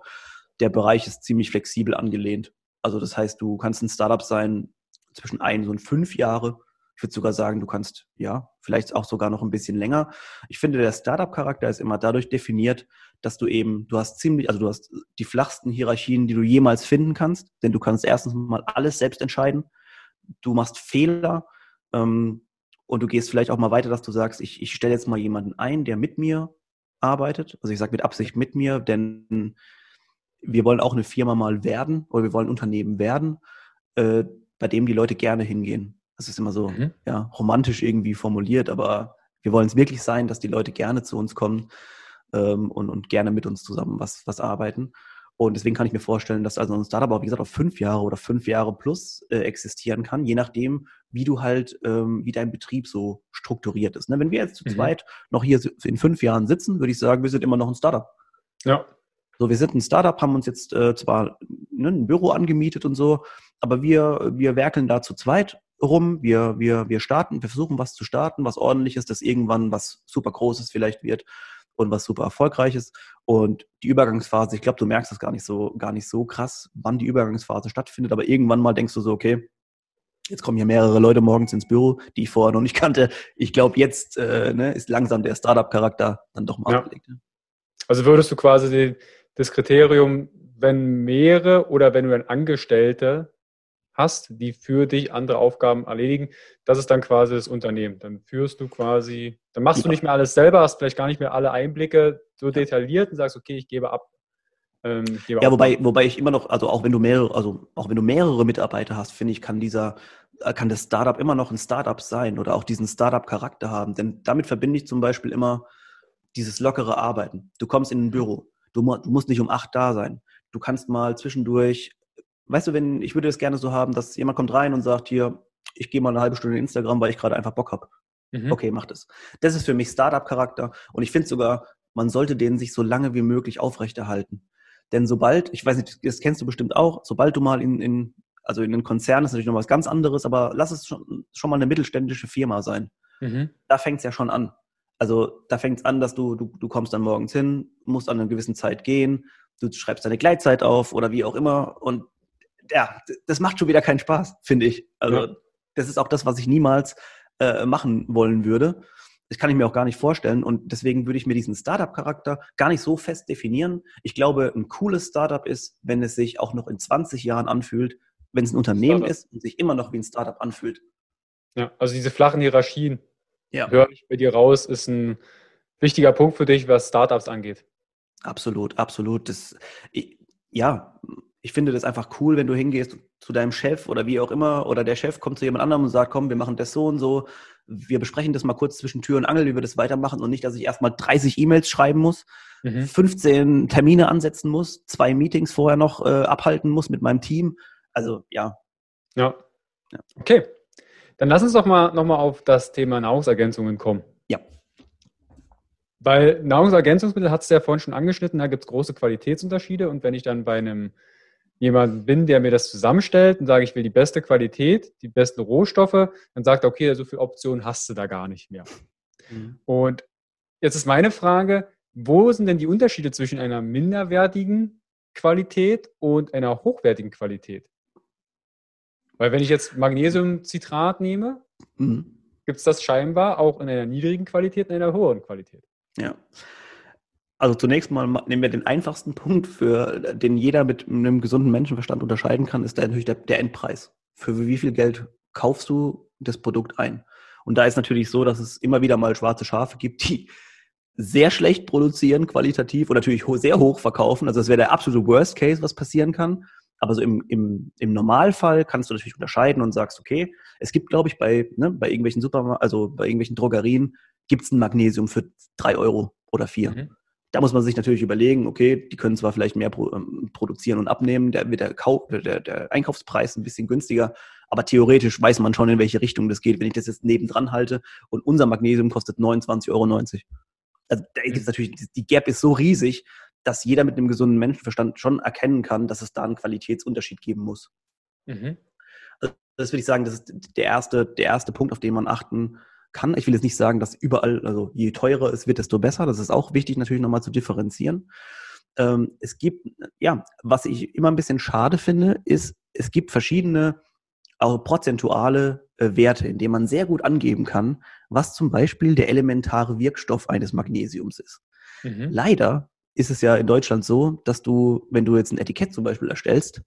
der Bereich ist ziemlich flexibel angelehnt. Also das heißt, du kannst ein Startup sein zwischen ein und fünf Jahre. Ich würde sogar sagen, du kannst, ja, vielleicht auch sogar noch ein bisschen länger. Ich finde, der Startup-Charakter ist immer dadurch definiert, dass du eben, du hast ziemlich, also du hast die flachsten Hierarchien, die du jemals finden kannst, denn du kannst erstens mal alles selbst entscheiden. Du machst Fehler ähm, und du gehst vielleicht auch mal weiter, dass du sagst, ich, ich stelle jetzt mal jemanden ein, der mit mir arbeitet. Also ich sage mit Absicht mit mir, denn wir wollen auch eine Firma mal werden oder wir wollen ein Unternehmen werden, äh, bei dem die Leute gerne hingehen. Das ist immer so mhm. ja, romantisch irgendwie formuliert, aber wir wollen es wirklich sein, dass die Leute gerne zu uns kommen ähm, und, und gerne mit uns zusammen was, was arbeiten. Und deswegen kann ich mir vorstellen, dass also ein Startup auch, wie gesagt, auf fünf Jahre oder fünf Jahre plus äh, existieren kann, je nachdem, wie du halt, ähm, wie dein Betrieb so strukturiert ist. Ne? Wenn wir jetzt zu mhm. zweit noch hier in fünf Jahren sitzen, würde ich sagen, wir sind immer noch ein Startup. Ja. So, wir sind ein Startup, haben uns jetzt äh, zwar ne, ein Büro angemietet und so, aber wir, wir werkeln da zu zweit rum. Wir, wir, wir starten, wir versuchen was zu starten, was ordentliches, das irgendwann was super Großes vielleicht wird und was super Erfolgreiches. Und die Übergangsphase, ich glaube, du merkst das gar nicht so, gar nicht so krass, wann die Übergangsphase stattfindet, aber irgendwann mal denkst du so, okay, jetzt kommen hier mehrere Leute morgens ins Büro, die ich vorher noch nicht kannte. Ich glaube, jetzt äh, ne, ist langsam der Startup-Charakter dann doch mal ja. abgelegt. Ne? Also würdest du quasi das Kriterium, wenn mehrere oder wenn du ein Angestellte hast, die für dich andere Aufgaben erledigen, das ist dann quasi das Unternehmen. Dann führst du quasi, dann machst ja. du nicht mehr alles selber, hast vielleicht gar nicht mehr alle Einblicke so detailliert und sagst, okay, ich gebe ab. Ähm, gebe ja, wobei, wobei ich immer noch, also auch wenn du mehrere, also auch wenn du mehrere Mitarbeiter hast, finde ich, kann dieser, äh, kann das Startup immer noch ein Startup sein oder auch diesen Startup-Charakter haben. Denn damit verbinde ich zum Beispiel immer dieses lockere Arbeiten. Du kommst in ein Büro, du, du musst nicht um acht da sein. Du kannst mal zwischendurch weißt du, wenn, ich würde es gerne so haben, dass jemand kommt rein und sagt hier, ich gehe mal eine halbe Stunde in Instagram, weil ich gerade einfach Bock habe. Mhm. Okay, mach das. Das ist für mich Startup-Charakter und ich finde sogar, man sollte den sich so lange wie möglich aufrechterhalten. Denn sobald, ich weiß nicht, das kennst du bestimmt auch, sobald du mal in, in also in einen Konzern ist natürlich noch was ganz anderes, aber lass es schon, schon mal eine mittelständische Firma sein. Mhm. Da fängt es ja schon an. Also da fängt es an, dass du, du, du kommst dann morgens hin, musst an einer gewissen Zeit gehen, du schreibst deine Gleitzeit auf oder wie auch immer und ja, das macht schon wieder keinen Spaß, finde ich. Also ja. das ist auch das, was ich niemals äh, machen wollen würde. Das kann ich mir auch gar nicht vorstellen. Und deswegen würde ich mir diesen Startup-Charakter gar nicht so fest definieren. Ich glaube, ein cooles Startup ist, wenn es sich auch noch in 20 Jahren anfühlt, wenn es ein Unternehmen Startup. ist und sich immer noch wie ein Startup anfühlt. Ja, also diese flachen Hierarchien, ja. höre ich bei dir raus, ist ein wichtiger Punkt für dich, was Startups angeht. Absolut, absolut. Das, ja, ich finde das einfach cool, wenn du hingehst zu deinem Chef oder wie auch immer, oder der Chef kommt zu jemand anderem und sagt, komm, wir machen das so und so. Wir besprechen das mal kurz zwischen Tür und Angel, wie wir das weitermachen und nicht, dass ich erstmal 30 E-Mails schreiben muss, mhm. 15 Termine ansetzen muss, zwei Meetings vorher noch äh, abhalten muss mit meinem Team. Also ja. Ja. ja. Okay. Dann lass uns doch mal nochmal auf das Thema Nahrungsergänzungen kommen. Ja. Weil Nahrungsergänzungsmittel hat es ja vorhin schon angeschnitten, da gibt es große Qualitätsunterschiede und wenn ich dann bei einem jemand bin, der mir das zusammenstellt und sage, ich will die beste Qualität, die besten Rohstoffe, dann sagt er, okay, so viele Optionen hast du da gar nicht mehr. Mhm. Und jetzt ist meine Frage, wo sind denn die Unterschiede zwischen einer minderwertigen Qualität und einer hochwertigen Qualität? Weil wenn ich jetzt Magnesiumcitrat nehme, mhm. gibt es das scheinbar auch in einer niedrigen Qualität und in einer hohen Qualität. Ja. Also zunächst mal nehmen wir den einfachsten Punkt, für den jeder mit einem gesunden Menschenverstand unterscheiden kann, ist natürlich der, der Endpreis. Für wie viel Geld kaufst du das Produkt ein? Und da ist natürlich so, dass es immer wieder mal schwarze Schafe gibt, die sehr schlecht produzieren, qualitativ und natürlich sehr hoch verkaufen. Also das wäre der absolute Worst Case, was passieren kann. Aber so im, im, im Normalfall kannst du natürlich unterscheiden und sagst, okay, es gibt, glaube ich, bei, ne, bei irgendwelchen Supermarkt, also bei irgendwelchen Drogerien, gibt es ein Magnesium für drei Euro oder vier. Mhm. Da muss man sich natürlich überlegen, okay, die können zwar vielleicht mehr pro, ähm, produzieren und abnehmen, da wird der, der, der Einkaufspreis ein bisschen günstiger, aber theoretisch weiß man schon, in welche Richtung das geht. Wenn ich das jetzt nebendran halte und unser Magnesium kostet 29,90 Euro. Also da gibt es natürlich, die Gap ist so riesig, dass jeder mit einem gesunden Menschenverstand schon erkennen kann, dass es da einen Qualitätsunterschied geben muss. Mhm. Also das würde ich sagen, das ist der erste, der erste Punkt, auf den man achten kann. Ich will jetzt nicht sagen, dass überall, also je teurer es wird, desto besser. Das ist auch wichtig, natürlich nochmal zu differenzieren. Ähm, es gibt, ja, was ich immer ein bisschen schade finde, ist, es gibt verschiedene auch prozentuale äh, Werte, in denen man sehr gut angeben kann, was zum Beispiel der elementare Wirkstoff eines Magnesiums ist. Mhm. Leider ist es ja in Deutschland so, dass du, wenn du jetzt ein Etikett zum Beispiel erstellst,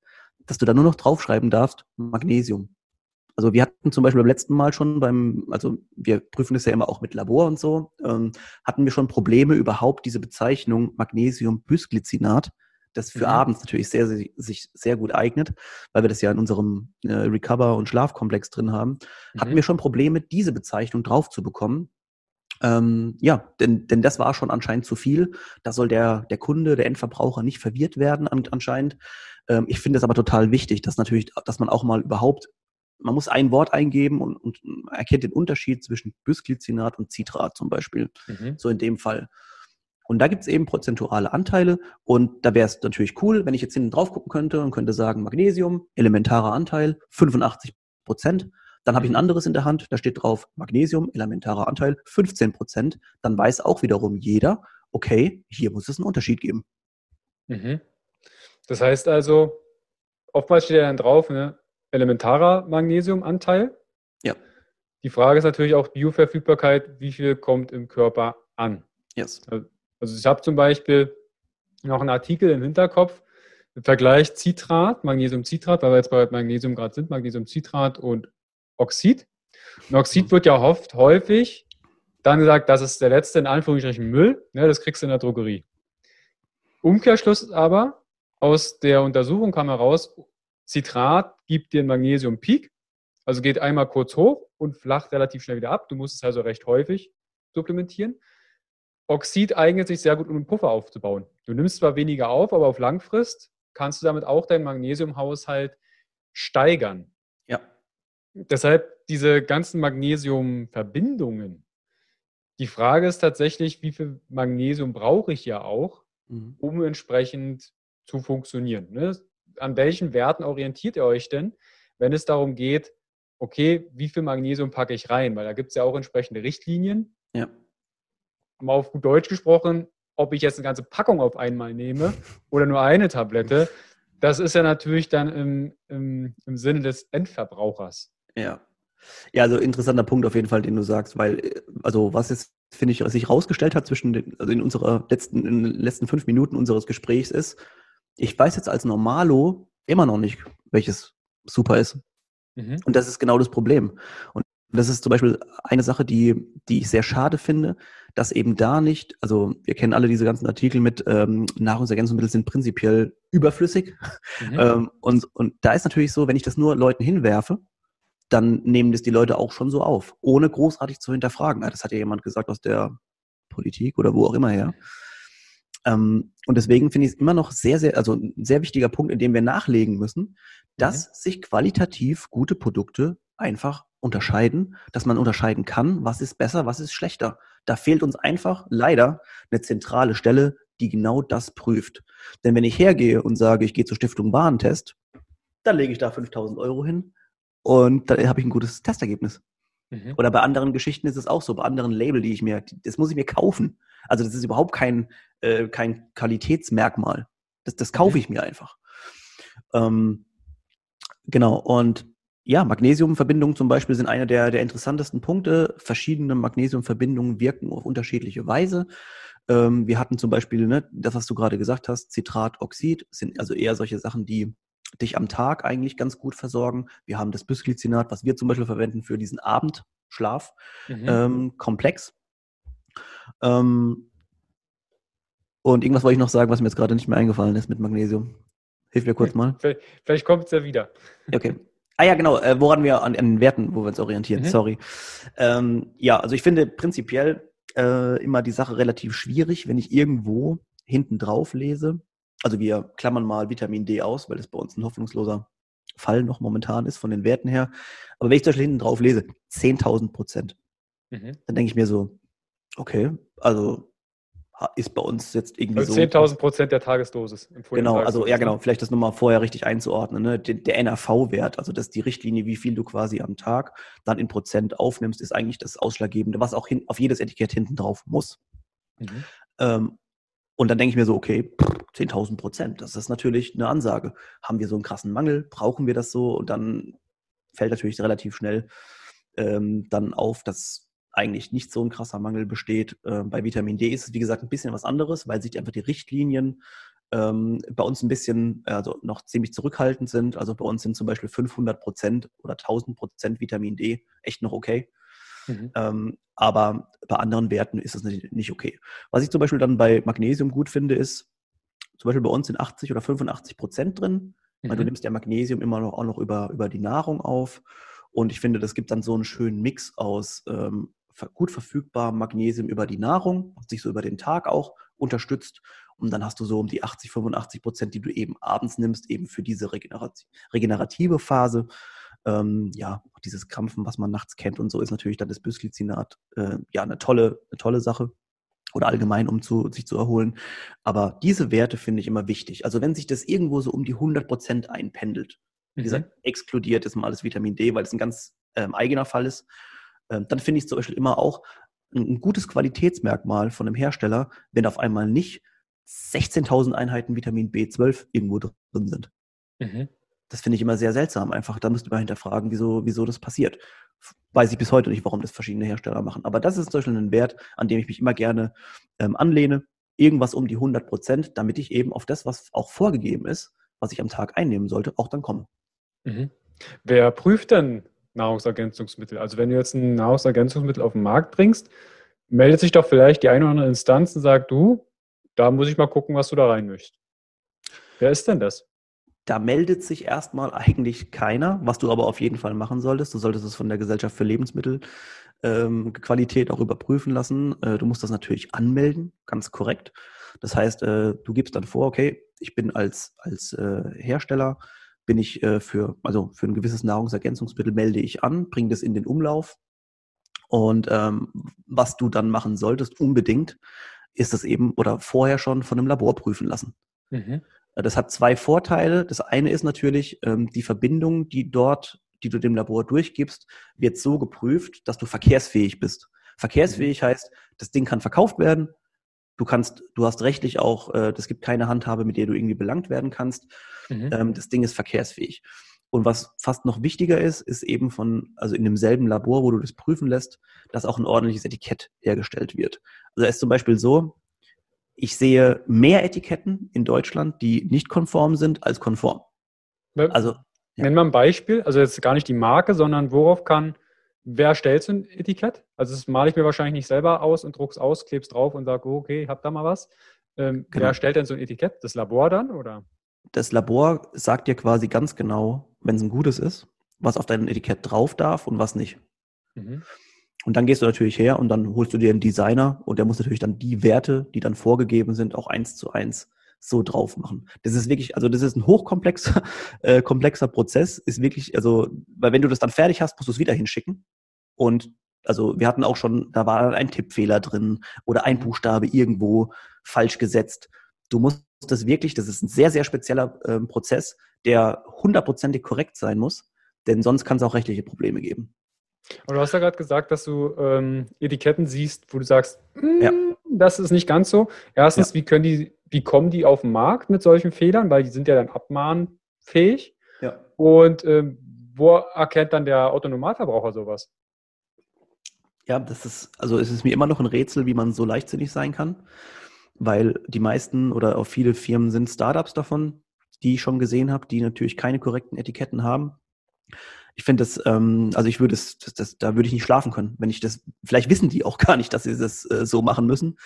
dass du da nur noch draufschreiben darfst, Magnesium. Also wir hatten zum Beispiel beim letzten Mal schon beim, also wir prüfen das ja immer auch mit Labor und so, ähm, hatten wir schon Probleme überhaupt diese Bezeichnung Magnesium-Bisglycinat, das für mhm. abends natürlich sehr, sehr, sich sehr gut eignet, weil wir das ja in unserem äh, Recover- und Schlafkomplex drin haben, mhm. hatten wir schon Probleme, diese Bezeichnung drauf zu bekommen. Ähm, ja, denn, denn das war schon anscheinend zu viel. Da soll der, der Kunde, der Endverbraucher nicht verwirrt werden an, anscheinend. Ähm, ich finde es aber total wichtig, dass natürlich, dass man auch mal überhaupt man muss ein Wort eingeben und, und erkennt den Unterschied zwischen Bisglycinat und Citrat zum Beispiel. Mhm. So in dem Fall. Und da gibt es eben prozentuale Anteile und da wäre es natürlich cool, wenn ich jetzt hinten drauf gucken könnte und könnte sagen, Magnesium, elementarer Anteil, 85 Prozent. Dann habe ich ein mhm. anderes in der Hand, da steht drauf Magnesium, elementarer Anteil, 15 Prozent. Dann weiß auch wiederum jeder, okay, hier muss es einen Unterschied geben. Mhm. Das heißt also, oftmals steht ja dann drauf, ne, elementarer Magnesiumanteil. Ja. Die Frage ist natürlich auch Bioverfügbarkeit, wie viel kommt im Körper an? Yes. Also ich habe zum Beispiel noch einen Artikel im Hinterkopf, Vergleich Citrat, Magnesiumcitrat, weil wir jetzt bei Magnesium gerade sind, Magnesiumcitrat und Oxid. Und Oxid wird ja oft häufig dann gesagt, das ist der letzte in Anführungsstrichen Müll, ne, das kriegst du in der Drogerie. Umkehrschluss aber, aus der Untersuchung kam heraus, Citrat gibt dir einen Magnesium-Peak, also geht einmal kurz hoch und flacht relativ schnell wieder ab. Du musst es also recht häufig supplementieren. Oxid eignet sich sehr gut, um einen Puffer aufzubauen. Du nimmst zwar weniger auf, aber auf Langfrist kannst du damit auch deinen Magnesiumhaushalt steigern. Ja. Deshalb diese ganzen Magnesiumverbindungen. Die Frage ist tatsächlich, wie viel Magnesium brauche ich ja auch, mhm. um entsprechend zu funktionieren. Ne? An welchen Werten orientiert ihr euch denn, wenn es darum geht, okay, wie viel Magnesium packe ich rein? Weil da gibt es ja auch entsprechende Richtlinien. Ja. Mal auf gut Deutsch gesprochen, ob ich jetzt eine ganze Packung auf einmal nehme oder nur eine Tablette, das ist ja natürlich dann im, im, im Sinne des Endverbrauchers. Ja. Ja, also interessanter Punkt auf jeden Fall, den du sagst, weil, also was jetzt, finde ich, sich rausgestellt hat zwischen den, also in unserer letzten, in den letzten fünf Minuten unseres Gesprächs ist, ich weiß jetzt als Normalo immer noch nicht, welches super ist. Mhm. Und das ist genau das Problem. Und das ist zum Beispiel eine Sache, die, die ich sehr schade finde, dass eben da nicht, also wir kennen alle diese ganzen Artikel mit ähm, Nahrungsergänzungsmittel sind prinzipiell überflüssig. Mhm. Ähm, und, und da ist natürlich so, wenn ich das nur Leuten hinwerfe, dann nehmen das die Leute auch schon so auf, ohne großartig zu hinterfragen. Das hat ja jemand gesagt aus der Politik oder wo auch immer her. Ähm, und deswegen finde ich es immer noch sehr, sehr, also ein sehr wichtiger Punkt, in dem wir nachlegen müssen, dass mhm. sich qualitativ gute Produkte einfach unterscheiden, dass man unterscheiden kann, was ist besser, was ist schlechter. Da fehlt uns einfach leider eine zentrale Stelle, die genau das prüft. Denn wenn ich hergehe und sage, ich gehe zur Stiftung Warentest, dann lege ich da 5000 Euro hin und dann habe ich ein gutes Testergebnis. Mhm. Oder bei anderen Geschichten ist es auch so, bei anderen Label, die ich mir, das muss ich mir kaufen. Also das ist überhaupt kein, äh, kein Qualitätsmerkmal. Das, das kaufe ich mir einfach. Ähm, genau, und ja, Magnesiumverbindungen zum Beispiel sind einer der, der interessantesten Punkte. Verschiedene Magnesiumverbindungen wirken auf unterschiedliche Weise. Ähm, wir hatten zum Beispiel, ne, das, was du gerade gesagt hast, Citrat, Oxid, sind also eher solche Sachen, die dich am Tag eigentlich ganz gut versorgen. Wir haben das Bisglycinat, was wir zum Beispiel verwenden für diesen Abendschlaf, mhm. ähm, komplex. Ähm, und irgendwas wollte ich noch sagen, was mir jetzt gerade nicht mehr eingefallen ist mit Magnesium. Hilf mir kurz mal. Vielleicht, vielleicht kommt es ja wieder. Okay. Ah ja, genau, äh, woran wir an, den Werten, wo wir uns orientieren, mhm. sorry. Ähm, ja, also ich finde prinzipiell äh, immer die Sache relativ schwierig, wenn ich irgendwo hinten drauf lese. Also wir klammern mal Vitamin D aus, weil das bei uns ein hoffnungsloser Fall noch momentan ist von den Werten her. Aber wenn ich zum Beispiel hinten drauf lese, 10.000 Prozent, mhm. dann denke ich mir so, okay, also ist bei uns jetzt irgendwie also so. 10.000 Prozent der Tagesdosis. Genau, also ja genau, vielleicht das nochmal vorher richtig einzuordnen. Ne? Der, der NRV-Wert, also das ist die Richtlinie, wie viel du quasi am Tag dann in Prozent aufnimmst, ist eigentlich das Ausschlaggebende, was auch hin, auf jedes Etikett hinten drauf muss. Mhm. Ähm, und dann denke ich mir so, okay, 10.000 Prozent, das ist natürlich eine Ansage. Haben wir so einen krassen Mangel? Brauchen wir das so? Und dann fällt natürlich relativ schnell ähm, dann auf, dass eigentlich nicht so ein krasser Mangel besteht. Ähm, bei Vitamin D ist es, wie gesagt, ein bisschen was anderes, weil sich einfach die Richtlinien ähm, bei uns ein bisschen also noch ziemlich zurückhaltend sind. Also bei uns sind zum Beispiel 500 Prozent oder 1000 Prozent Vitamin D echt noch okay. Mhm. Ähm, aber bei anderen Werten ist das nicht okay. Was ich zum Beispiel dann bei Magnesium gut finde, ist, zum Beispiel bei uns sind 80 oder 85 Prozent drin. Mhm. Weil du nimmst ja Magnesium immer noch auch noch über, über die Nahrung auf. Und ich finde, das gibt dann so einen schönen Mix aus ähm, gut verfügbarem Magnesium über die Nahrung, was sich so über den Tag auch unterstützt. Und dann hast du so um die 80, 85 Prozent, die du eben abends nimmst, eben für diese regenerative Phase. Ähm, ja, dieses Krampfen, was man nachts kennt und so, ist natürlich dann das Bisglycinat äh, ja eine tolle, eine tolle Sache oder allgemein, um zu, sich zu erholen. Aber diese Werte finde ich immer wichtig. Also wenn sich das irgendwo so um die 100 Prozent einpendelt, wie mhm. gesagt, exkludiert ist mal das Vitamin D, weil es ein ganz ähm, eigener Fall ist, dann finde ich zum Beispiel immer auch ein, ein gutes Qualitätsmerkmal von einem Hersteller, wenn auf einmal nicht 16.000 Einheiten Vitamin B12 irgendwo drin sind. Mhm. Das finde ich immer sehr seltsam. Einfach, da müsste man hinterfragen, wieso, wieso das passiert. Weiß ich bis heute nicht, warum das verschiedene Hersteller machen. Aber das ist zum Beispiel ein Wert, an dem ich mich immer gerne ähm, anlehne. Irgendwas um die 100 Prozent, damit ich eben auf das, was auch vorgegeben ist, was ich am Tag einnehmen sollte, auch dann komme. Mhm. Wer prüft denn Nahrungsergänzungsmittel? Also wenn du jetzt ein Nahrungsergänzungsmittel auf den Markt bringst, meldet sich doch vielleicht die eine oder andere Instanz und sagt, du, da muss ich mal gucken, was du da rein möchtest. Wer ist denn das? Da meldet sich erstmal eigentlich keiner, was du aber auf jeden Fall machen solltest. Du solltest es von der Gesellschaft für Lebensmittelqualität ähm, auch überprüfen lassen. Äh, du musst das natürlich anmelden, ganz korrekt. Das heißt, äh, du gibst dann vor, okay, ich bin als, als äh, Hersteller, bin ich äh, für, also für ein gewisses Nahrungsergänzungsmittel melde ich an, bringe das in den Umlauf. Und ähm, was du dann machen solltest, unbedingt, ist das eben oder vorher schon von einem Labor prüfen lassen. Mhm. Das hat zwei Vorteile. Das eine ist natürlich, ähm, die Verbindung, die dort, die du dem Labor durchgibst, wird so geprüft, dass du verkehrsfähig bist. Verkehrsfähig mhm. heißt, das Ding kann verkauft werden. Du kannst, du hast rechtlich auch, äh, das gibt keine Handhabe, mit der du irgendwie belangt werden kannst. Mhm. Ähm, das Ding ist verkehrsfähig. Und was fast noch wichtiger ist, ist eben von, also in demselben Labor, wo du das prüfen lässt, dass auch ein ordentliches Etikett hergestellt wird. Also es ist zum Beispiel so, ich sehe mehr Etiketten in Deutschland, die nicht konform sind, als konform. Also, ja. Nenn mal ein Beispiel, also jetzt gar nicht die Marke, sondern worauf kann, wer stellt so ein Etikett? Also das male ich mir wahrscheinlich nicht selber aus und druck's aus, kleb's drauf und sage, okay, hab da mal was. Ähm, genau. Wer stellt denn so ein Etikett? Das Labor dann, oder? Das Labor sagt dir quasi ganz genau, wenn es ein gutes ist, was auf deinem Etikett drauf darf und was nicht. Mhm. Und dann gehst du natürlich her und dann holst du dir einen Designer und der muss natürlich dann die Werte, die dann vorgegeben sind, auch eins zu eins so drauf machen. Das ist wirklich, also das ist ein hochkomplexer äh, komplexer Prozess, ist wirklich, also, weil wenn du das dann fertig hast, musst du es wieder hinschicken. Und also wir hatten auch schon, da war ein Tippfehler drin oder ein Buchstabe irgendwo falsch gesetzt. Du musst das wirklich, das ist ein sehr, sehr spezieller äh, Prozess, der hundertprozentig korrekt sein muss, denn sonst kann es auch rechtliche Probleme geben. Und du hast ja gerade gesagt, dass du ähm, Etiketten siehst, wo du sagst, ja. Hm, das ist nicht ganz so. Erstens, ja. wie können die, wie kommen die auf den Markt mit solchen Fehlern, weil die sind ja dann abmahnfähig. Ja. Und ähm, wo erkennt dann der Autonomalverbraucher sowas? Ja, das ist, also es ist mir immer noch ein Rätsel, wie man so leichtsinnig sein kann, weil die meisten oder auch viele Firmen sind Startups davon, die ich schon gesehen habe, die natürlich keine korrekten Etiketten haben ich finde das, ähm, also ich würde es, das, das, da würde ich nicht schlafen können, wenn ich das, vielleicht wissen die auch gar nicht, dass sie das äh, so machen müssen.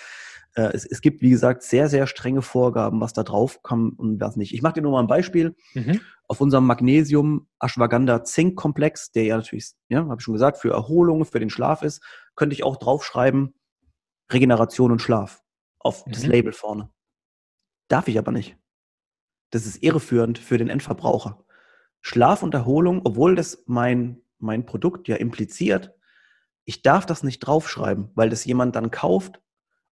Äh, es, es gibt, wie gesagt, sehr, sehr strenge Vorgaben, was da drauf kommt und was nicht. Ich mache dir nur mal ein Beispiel. Mhm. Auf unserem Magnesium Ashwagandha Zink Komplex, der ja natürlich, ja, habe ich schon gesagt, für Erholung, für den Schlaf ist, könnte ich auch draufschreiben, Regeneration und Schlaf auf mhm. das Label vorne. Darf ich aber nicht. Das ist irreführend für den Endverbraucher. Schlaf und Erholung, obwohl das mein, mein Produkt ja impliziert, ich darf das nicht draufschreiben, weil das jemand dann kauft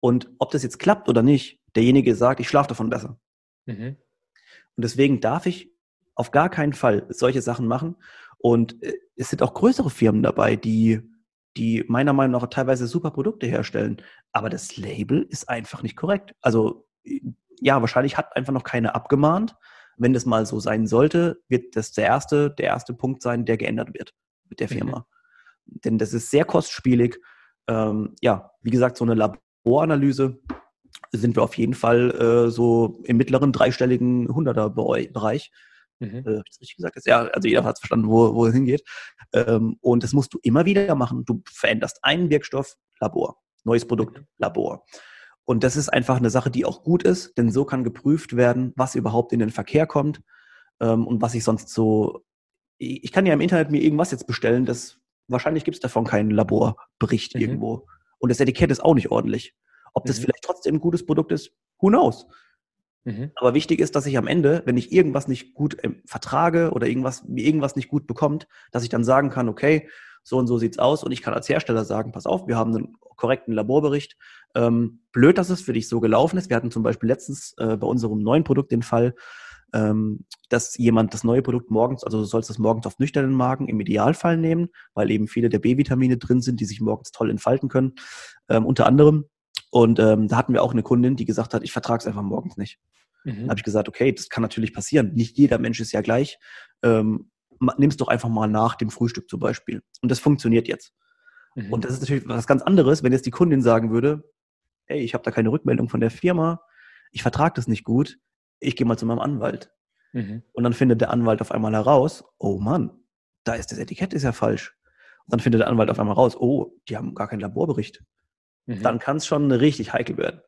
Und ob das jetzt klappt oder nicht, derjenige sagt, ich schlafe davon besser. Mhm. Und deswegen darf ich auf gar keinen Fall solche Sachen machen. Und äh, es sind auch größere Firmen dabei, die, die meiner Meinung nach teilweise super Produkte herstellen. Aber das Label ist einfach nicht korrekt. Also ja, wahrscheinlich hat einfach noch keiner abgemahnt. Wenn das mal so sein sollte, wird das der erste, der erste Punkt sein, der geändert wird mit der mhm. Firma. Mhm. Denn das ist sehr kostspielig. Ähm, ja, wie gesagt, so eine Laboranalyse sind wir auf jeden Fall äh, so im mittleren dreistelligen Hunderter-Bereich. Mhm. Äh, ich das richtig gesagt? Ja, also jeder hat verstanden, wo, wo es hingeht. Ähm, und das musst du immer wieder machen. Du veränderst einen Wirkstoff, Labor. Neues Produkt, mhm. Labor. Und das ist einfach eine Sache, die auch gut ist, denn so kann geprüft werden, was überhaupt in den Verkehr kommt ähm, und was ich sonst so. Ich kann ja im Internet mir irgendwas jetzt bestellen, das wahrscheinlich gibt es davon keinen Laborbericht mhm. irgendwo. Und das Etikett ist auch nicht ordentlich. Ob das mhm. vielleicht trotzdem ein gutes Produkt ist, who knows? Mhm. Aber wichtig ist, dass ich am Ende, wenn ich irgendwas nicht gut ähm, vertrage oder irgendwas, mir irgendwas nicht gut bekommt, dass ich dann sagen kann, okay, so und so sieht's aus und ich kann als Hersteller sagen, pass auf, wir haben einen korrekten Laborbericht. Ähm, blöd, dass es für dich so gelaufen ist. Wir hatten zum Beispiel letztens äh, bei unserem neuen Produkt den Fall, ähm, dass jemand das neue Produkt morgens, also du sollst das morgens auf nüchternen Magen im Idealfall nehmen, weil eben viele der B-Vitamine drin sind, die sich morgens toll entfalten können, ähm, unter anderem. Und ähm, da hatten wir auch eine Kundin, die gesagt hat, ich vertrage es einfach morgens nicht. Mhm. Da habe ich gesagt, okay, das kann natürlich passieren. Nicht jeder Mensch ist ja gleich. Ähm, nimm es doch einfach mal nach dem Frühstück zum Beispiel. Und das funktioniert jetzt. Mhm. Und das ist natürlich was ganz anderes, wenn jetzt die Kundin sagen würde, hey, ich habe da keine Rückmeldung von der Firma, ich vertrage das nicht gut, ich gehe mal zu meinem Anwalt. Mhm. Und dann findet der Anwalt auf einmal heraus, oh Mann, da ist das Etikett ist ja falsch. Und dann findet der Anwalt auf einmal raus, oh, die haben gar keinen Laborbericht. Mhm. Dann kann es schon richtig heikel werden.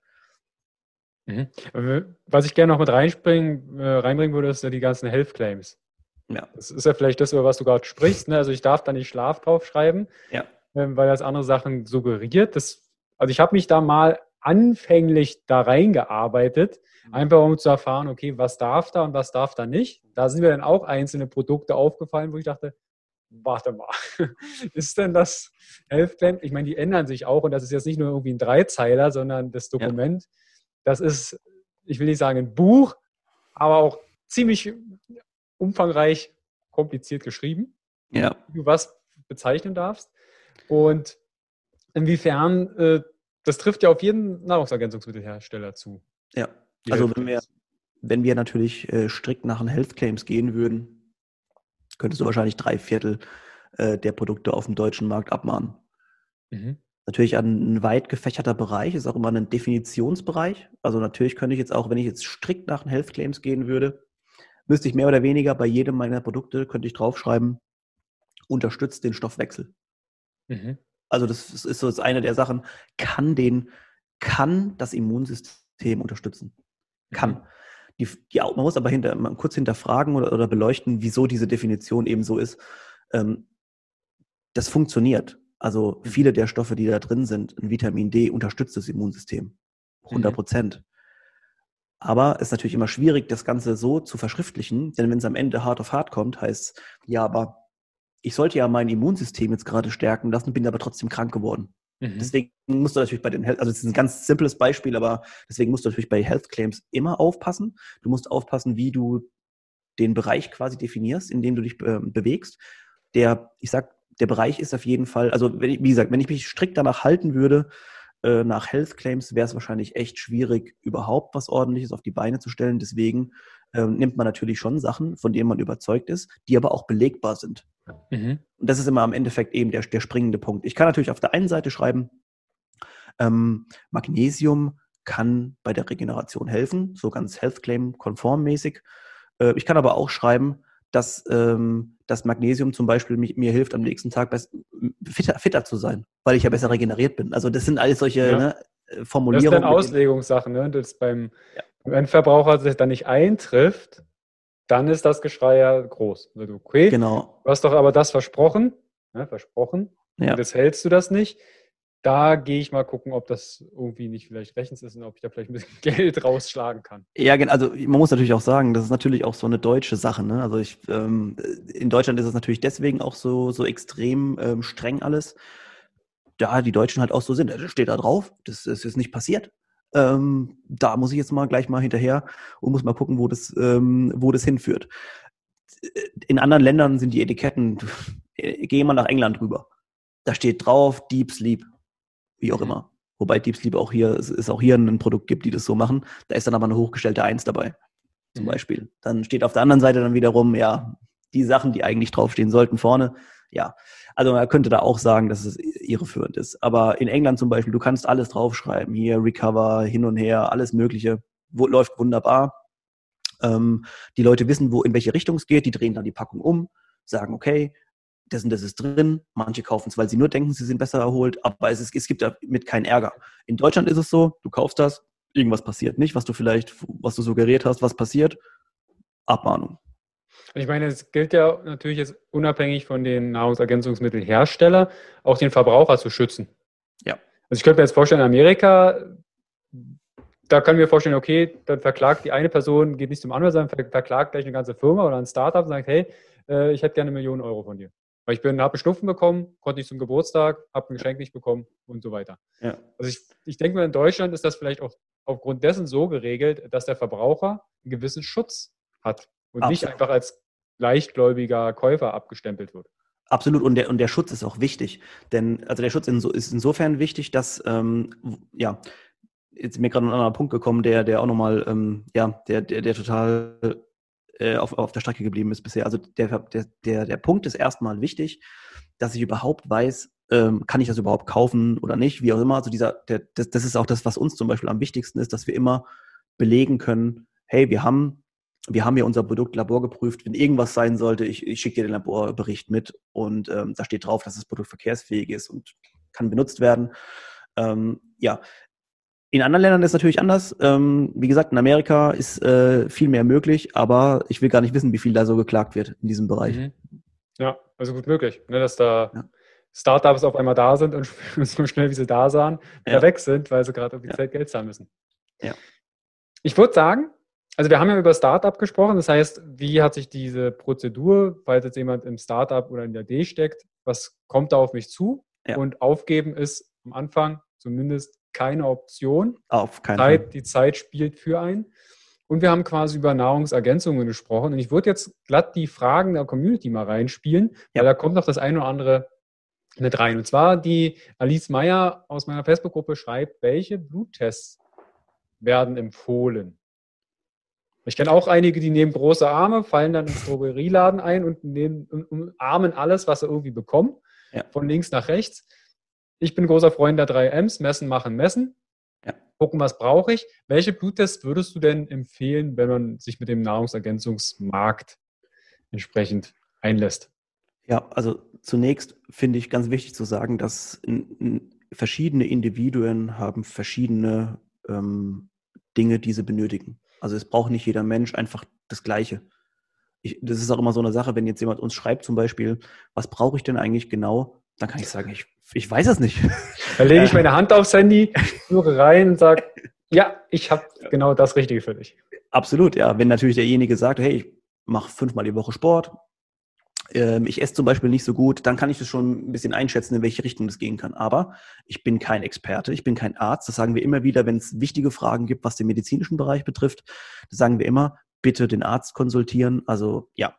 Mhm. Was ich gerne noch mit reinspringen, äh, reinbringen würde, ist ja die ganzen Health Claims. Ja. Das ist ja vielleicht das, über was du gerade sprichst. Ne? Also ich darf da nicht Schlaf draufschreiben, ja. ähm, weil das andere Sachen suggeriert. Das, also ich habe mich da mal anfänglich da reingearbeitet. Einfach um zu erfahren, okay, was darf da und was darf da nicht. Da sind mir dann auch einzelne Produkte aufgefallen, wo ich dachte, warte mal, ist denn das Health Claim? Ich meine, die ändern sich auch und das ist jetzt nicht nur irgendwie ein Dreizeiler, sondern das Dokument, ja. das ist, ich will nicht sagen ein Buch, aber auch ziemlich umfangreich kompliziert geschrieben, ja. wie du was bezeichnen darfst. Und inwiefern, äh, das trifft ja auf jeden Nahrungsergänzungsmittelhersteller zu. Ja, also wenn wir, wenn wir natürlich äh, strikt nach den Health Claims gehen würden, könntest du wahrscheinlich drei Viertel äh, der Produkte auf dem deutschen Markt abmahnen. Mhm. Natürlich ein weit gefächerter Bereich, ist auch immer ein Definitionsbereich. Also natürlich könnte ich jetzt auch, wenn ich jetzt strikt nach den Health Claims gehen würde, müsste ich mehr oder weniger bei jedem meiner Produkte, könnte ich draufschreiben, unterstützt den Stoffwechsel. Mhm. Also das ist so das eine der Sachen, kann den, kann das Immunsystem unterstützen. Kann. Die, die, man muss aber hinter, mal kurz hinterfragen oder, oder beleuchten, wieso diese Definition eben so ist. Ähm, das funktioniert. Also mhm. viele der Stoffe, die da drin sind, ein Vitamin D unterstützt das Immunsystem. 100 Prozent. Mhm. Aber es ist natürlich immer schwierig, das Ganze so zu verschriftlichen, denn wenn es am Ende hart auf hart kommt, heißt es, ja, aber ich sollte ja mein Immunsystem jetzt gerade stärken lassen, bin aber trotzdem krank geworden. Mhm. Deswegen musst du natürlich bei den Health, also es ist ein ganz simples Beispiel, aber deswegen musst du natürlich bei Health Claims immer aufpassen. Du musst aufpassen, wie du den Bereich quasi definierst, in dem du dich äh, bewegst. Der, ich sag, der Bereich ist auf jeden Fall, also wenn ich, wie gesagt, wenn ich mich strikt danach halten würde, äh, nach Health Claims wäre es wahrscheinlich echt schwierig, überhaupt was Ordentliches auf die Beine zu stellen. Deswegen äh, nimmt man natürlich schon Sachen, von denen man überzeugt ist, die aber auch belegbar sind. Mhm. Und das ist immer am Endeffekt eben der, der springende Punkt. Ich kann natürlich auf der einen Seite schreiben, ähm, Magnesium kann bei der Regeneration helfen, so ganz Health Claim konformmäßig. Äh, ich kann aber auch schreiben, dass ähm, das Magnesium zum Beispiel mich, mir hilft, am nächsten Tag fitter, fitter, zu sein, weil ich ja besser regeneriert bin. Also das sind alles solche ja. ne, Formulierungen. Das ist dann Auslegungssache, ne? Das beim, ja. beim Endverbraucher das dann nicht eintrifft, dann ist das Geschrei ja groß. Also, okay, genau. du hast doch aber das versprochen, ne, versprochen, ja. und jetzt hältst du das nicht da gehe ich mal gucken, ob das irgendwie nicht vielleicht rechtens ist und ob ich da vielleicht ein bisschen Geld rausschlagen kann. Ja, also man muss natürlich auch sagen, das ist natürlich auch so eine deutsche Sache. Ne? Also ich, ähm, in Deutschland ist es natürlich deswegen auch so, so extrem ähm, streng alles. da die Deutschen halt auch so sind. Das steht da drauf, das, das ist nicht passiert. Ähm, da muss ich jetzt mal gleich mal hinterher und muss mal gucken, wo das, ähm, wo das hinführt. In anderen Ländern sind die Etiketten, geh mal nach England rüber. Da steht drauf Deep Sleep, wie auch mhm. immer. Wobei Deep Sleep auch hier, es ist auch hier ein Produkt gibt, die das so machen. Da ist dann aber eine hochgestellte Eins dabei, zum mhm. Beispiel. Dann steht auf der anderen Seite dann wiederum, ja, die Sachen, die eigentlich draufstehen sollten, vorne. Ja, also man könnte da auch sagen, dass es irreführend ist. Aber in England zum Beispiel, du kannst alles draufschreiben, hier Recover, hin und her, alles Mögliche, wo, läuft wunderbar. Ähm, die Leute wissen, wo in welche Richtung es geht, die drehen dann die Packung um, sagen, okay, das und das ist drin. Manche kaufen es, weil sie nur denken, sie sind besser erholt, aber es, ist, es gibt damit keinen Ärger. In Deutschland ist es so, du kaufst das, irgendwas passiert nicht, was du vielleicht, was du suggeriert hast, was passiert, Abmahnung. Ich meine, es gilt ja natürlich jetzt unabhängig von den Nahrungsergänzungsmittelherstellern auch den Verbraucher zu schützen. Ja. Also ich könnte mir jetzt vorstellen, in Amerika, da können wir vorstellen, okay, dann verklagt die eine Person, geht nicht zum Anwalt, sondern verklagt gleich eine ganze Firma oder ein Startup und sagt, hey, äh, ich hätte gerne eine Million Euro von dir. Weil ich bin, habe einen Schnupfen bekommen, konnte nicht zum Geburtstag, habe ein Geschenk nicht bekommen und so weiter. Ja. Also ich, ich denke mal, in Deutschland ist das vielleicht auch aufgrund dessen so geregelt, dass der Verbraucher einen gewissen Schutz hat und Absolut. nicht einfach als leichtgläubiger Käufer abgestempelt wird. Absolut, und der, und der Schutz ist auch wichtig. Denn, also der Schutz ist insofern wichtig, dass, ähm, ja, jetzt ist mir gerade ein anderer Punkt gekommen, der, der auch nochmal, ähm, ja, der, der, der total äh, auf, auf der Strecke geblieben ist bisher. Also der, der, der, der Punkt ist erstmal wichtig, dass ich überhaupt weiß, ähm, kann ich das überhaupt kaufen oder nicht, wie auch immer. Also dieser, der, das, das ist auch das, was uns zum Beispiel am wichtigsten ist, dass wir immer belegen können, hey, wir haben, wir haben ja unser Produkt laborgeprüft, wenn irgendwas sein sollte, ich, ich schicke dir den Laborbericht mit und ähm, da steht drauf, dass das Produkt verkehrsfähig ist und kann benutzt werden. Ähm, ja, in anderen Ländern ist es natürlich anders. Ähm, wie gesagt, in Amerika ist äh, viel mehr möglich, aber ich will gar nicht wissen, wie viel da so geklagt wird in diesem Bereich. Mhm. Ja, also gut möglich, ne, dass da ja. Startups auf einmal da sind und so schnell wie sie da sahen, wieder ja. weg sind, weil sie gerade offiziell ja. Geld zahlen müssen. Ja. Ich würde sagen, also wir haben ja über Startup gesprochen, das heißt, wie hat sich diese Prozedur, falls jetzt jemand im Startup oder in der D steckt, was kommt da auf mich zu? Und aufgeben ist am Anfang zumindest keine Option. Auf keinen Fall. Die Zeit spielt für einen. Und wir haben quasi über Nahrungsergänzungen gesprochen. Und ich würde jetzt glatt die Fragen der Community mal reinspielen, ja. weil da kommt noch das eine oder andere mit rein. Und zwar die Alice Meyer aus meiner Facebook-Gruppe schreibt, welche Bluttests werden empfohlen? Ich kenne auch einige, die nehmen große Arme, fallen dann ins Drogerieladen ein und, nehmen, umarmen alles, was sie irgendwie bekommen, ja. von links nach rechts. Ich bin großer Freund der 3 Ms, messen, machen, messen. Ja. Gucken, was brauche ich. Welche Bluttests würdest du denn empfehlen, wenn man sich mit dem Nahrungsergänzungsmarkt entsprechend einlässt? Ja, also zunächst finde ich ganz wichtig zu sagen, dass verschiedene Individuen haben verschiedene ähm, Dinge, die sie benötigen. Also es braucht nicht jeder Mensch einfach das Gleiche. Ich, das ist auch immer so eine Sache, wenn jetzt jemand uns schreibt zum Beispiel, was brauche ich denn eigentlich genau? Dann kann ich sagen, ich, ich weiß es nicht. Dann lege ich meine Hand aufs Handy, suche rein und sage, ja, ich habe genau das Richtige für dich. Absolut, ja. Wenn natürlich derjenige sagt, hey, ich mache fünfmal die Woche Sport, ähm, ich esse zum Beispiel nicht so gut, dann kann ich das schon ein bisschen einschätzen, in welche Richtung das gehen kann. Aber ich bin kein Experte, ich bin kein Arzt. Das sagen wir immer wieder, wenn es wichtige Fragen gibt, was den medizinischen Bereich betrifft. Das sagen wir immer, bitte den Arzt konsultieren. Also ja.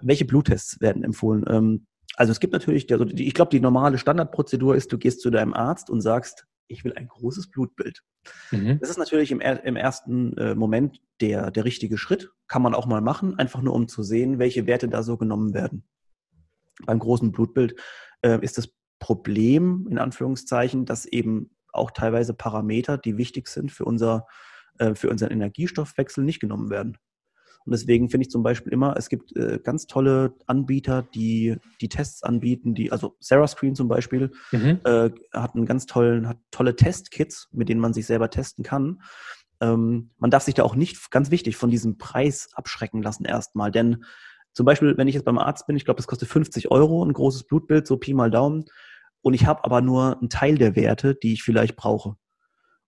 Welche Bluttests werden empfohlen? Ähm, also es gibt natürlich, also ich glaube, die normale Standardprozedur ist, du gehst zu deinem Arzt und sagst, ich will ein großes Blutbild. Mhm. Das ist natürlich im, im ersten äh, Moment der, der richtige Schritt. Kann man auch mal machen, einfach nur um zu sehen, welche Werte da so genommen werden. Beim großen Blutbild äh, ist das Problem, in Anführungszeichen, dass eben auch teilweise Parameter, die wichtig sind für, unser, äh, für unseren Energiestoffwechsel, nicht genommen werden. Und deswegen finde ich zum Beispiel immer, es gibt äh, ganz tolle Anbieter, die die Tests anbieten, die, also Sarah Screen zum Beispiel, mhm. äh, hat einen ganz tollen, hat tolle Testkits, mit denen man sich selber testen kann. Ähm, man darf sich da auch nicht, ganz wichtig, von diesem Preis abschrecken lassen erstmal. Denn zum Beispiel, wenn ich jetzt beim Arzt bin, ich glaube, das kostet 50 Euro, ein großes Blutbild, so Pi mal Daumen. Und ich habe aber nur einen Teil der Werte, die ich vielleicht brauche.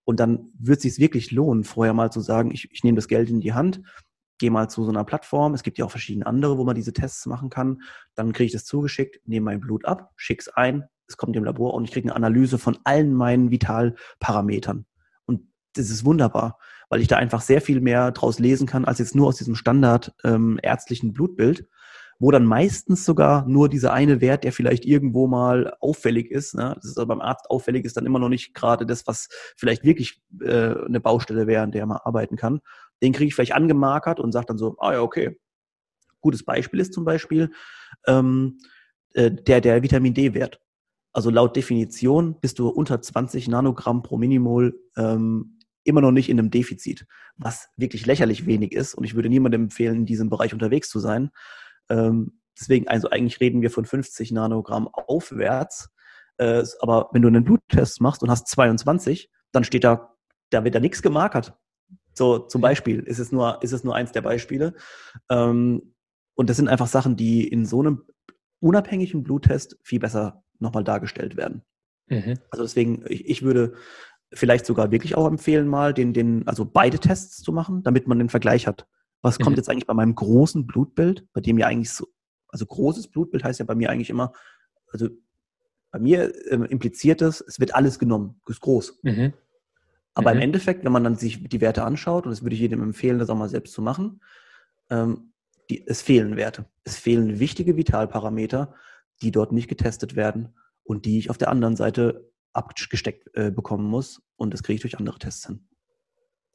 Und dann wird es sich wirklich lohnen, vorher mal zu sagen, ich, ich nehme das Geld in die Hand, gehe mal zu so einer Plattform. Es gibt ja auch verschiedene andere, wo man diese Tests machen kann. Dann kriege ich das zugeschickt, nehme mein Blut ab, schicke es ein, es kommt dem Labor und ich kriege eine Analyse von allen meinen Vitalparametern. Und das ist wunderbar, weil ich da einfach sehr viel mehr draus lesen kann, als jetzt nur aus diesem Standard ähm, ärztlichen Blutbild, wo dann meistens sogar nur dieser eine Wert, der vielleicht irgendwo mal auffällig ist, ne? das ist aber beim Arzt auffällig, ist dann immer noch nicht gerade das, was vielleicht wirklich äh, eine Baustelle wäre, an der man arbeiten kann. Den kriege ich vielleicht angemarkert und sage dann so, ah ja, okay. Gutes Beispiel ist zum Beispiel ähm, äh, der, der Vitamin D-Wert. Also laut Definition bist du unter 20 Nanogramm pro Minimol ähm, immer noch nicht in einem Defizit, was wirklich lächerlich wenig ist. Und ich würde niemandem empfehlen, in diesem Bereich unterwegs zu sein. Ähm, deswegen, also eigentlich reden wir von 50 Nanogramm aufwärts. Äh, aber wenn du einen Bluttest machst und hast 22, dann steht da, da wird da nichts gemarkert. So zum Beispiel ist es nur, ist es nur eins der Beispiele. Ähm, und das sind einfach Sachen, die in so einem unabhängigen Bluttest viel besser nochmal dargestellt werden. Mhm. Also deswegen, ich, ich würde vielleicht sogar wirklich auch empfehlen, mal den, den, also beide Tests zu machen, damit man den Vergleich hat. Was mhm. kommt jetzt eigentlich bei meinem großen Blutbild, bei dem ja eigentlich so, also großes Blutbild heißt ja bei mir eigentlich immer, also bei mir äh, impliziert es, es wird alles genommen, ist groß. Mhm. Aber mhm. im Endeffekt, wenn man dann sich die Werte anschaut, und das würde ich jedem empfehlen, das auch mal selbst zu machen, ähm, die, es fehlen Werte. Es fehlen wichtige Vitalparameter, die dort nicht getestet werden und die ich auf der anderen Seite abgesteckt äh, bekommen muss. Und das kriege ich durch andere Tests hin.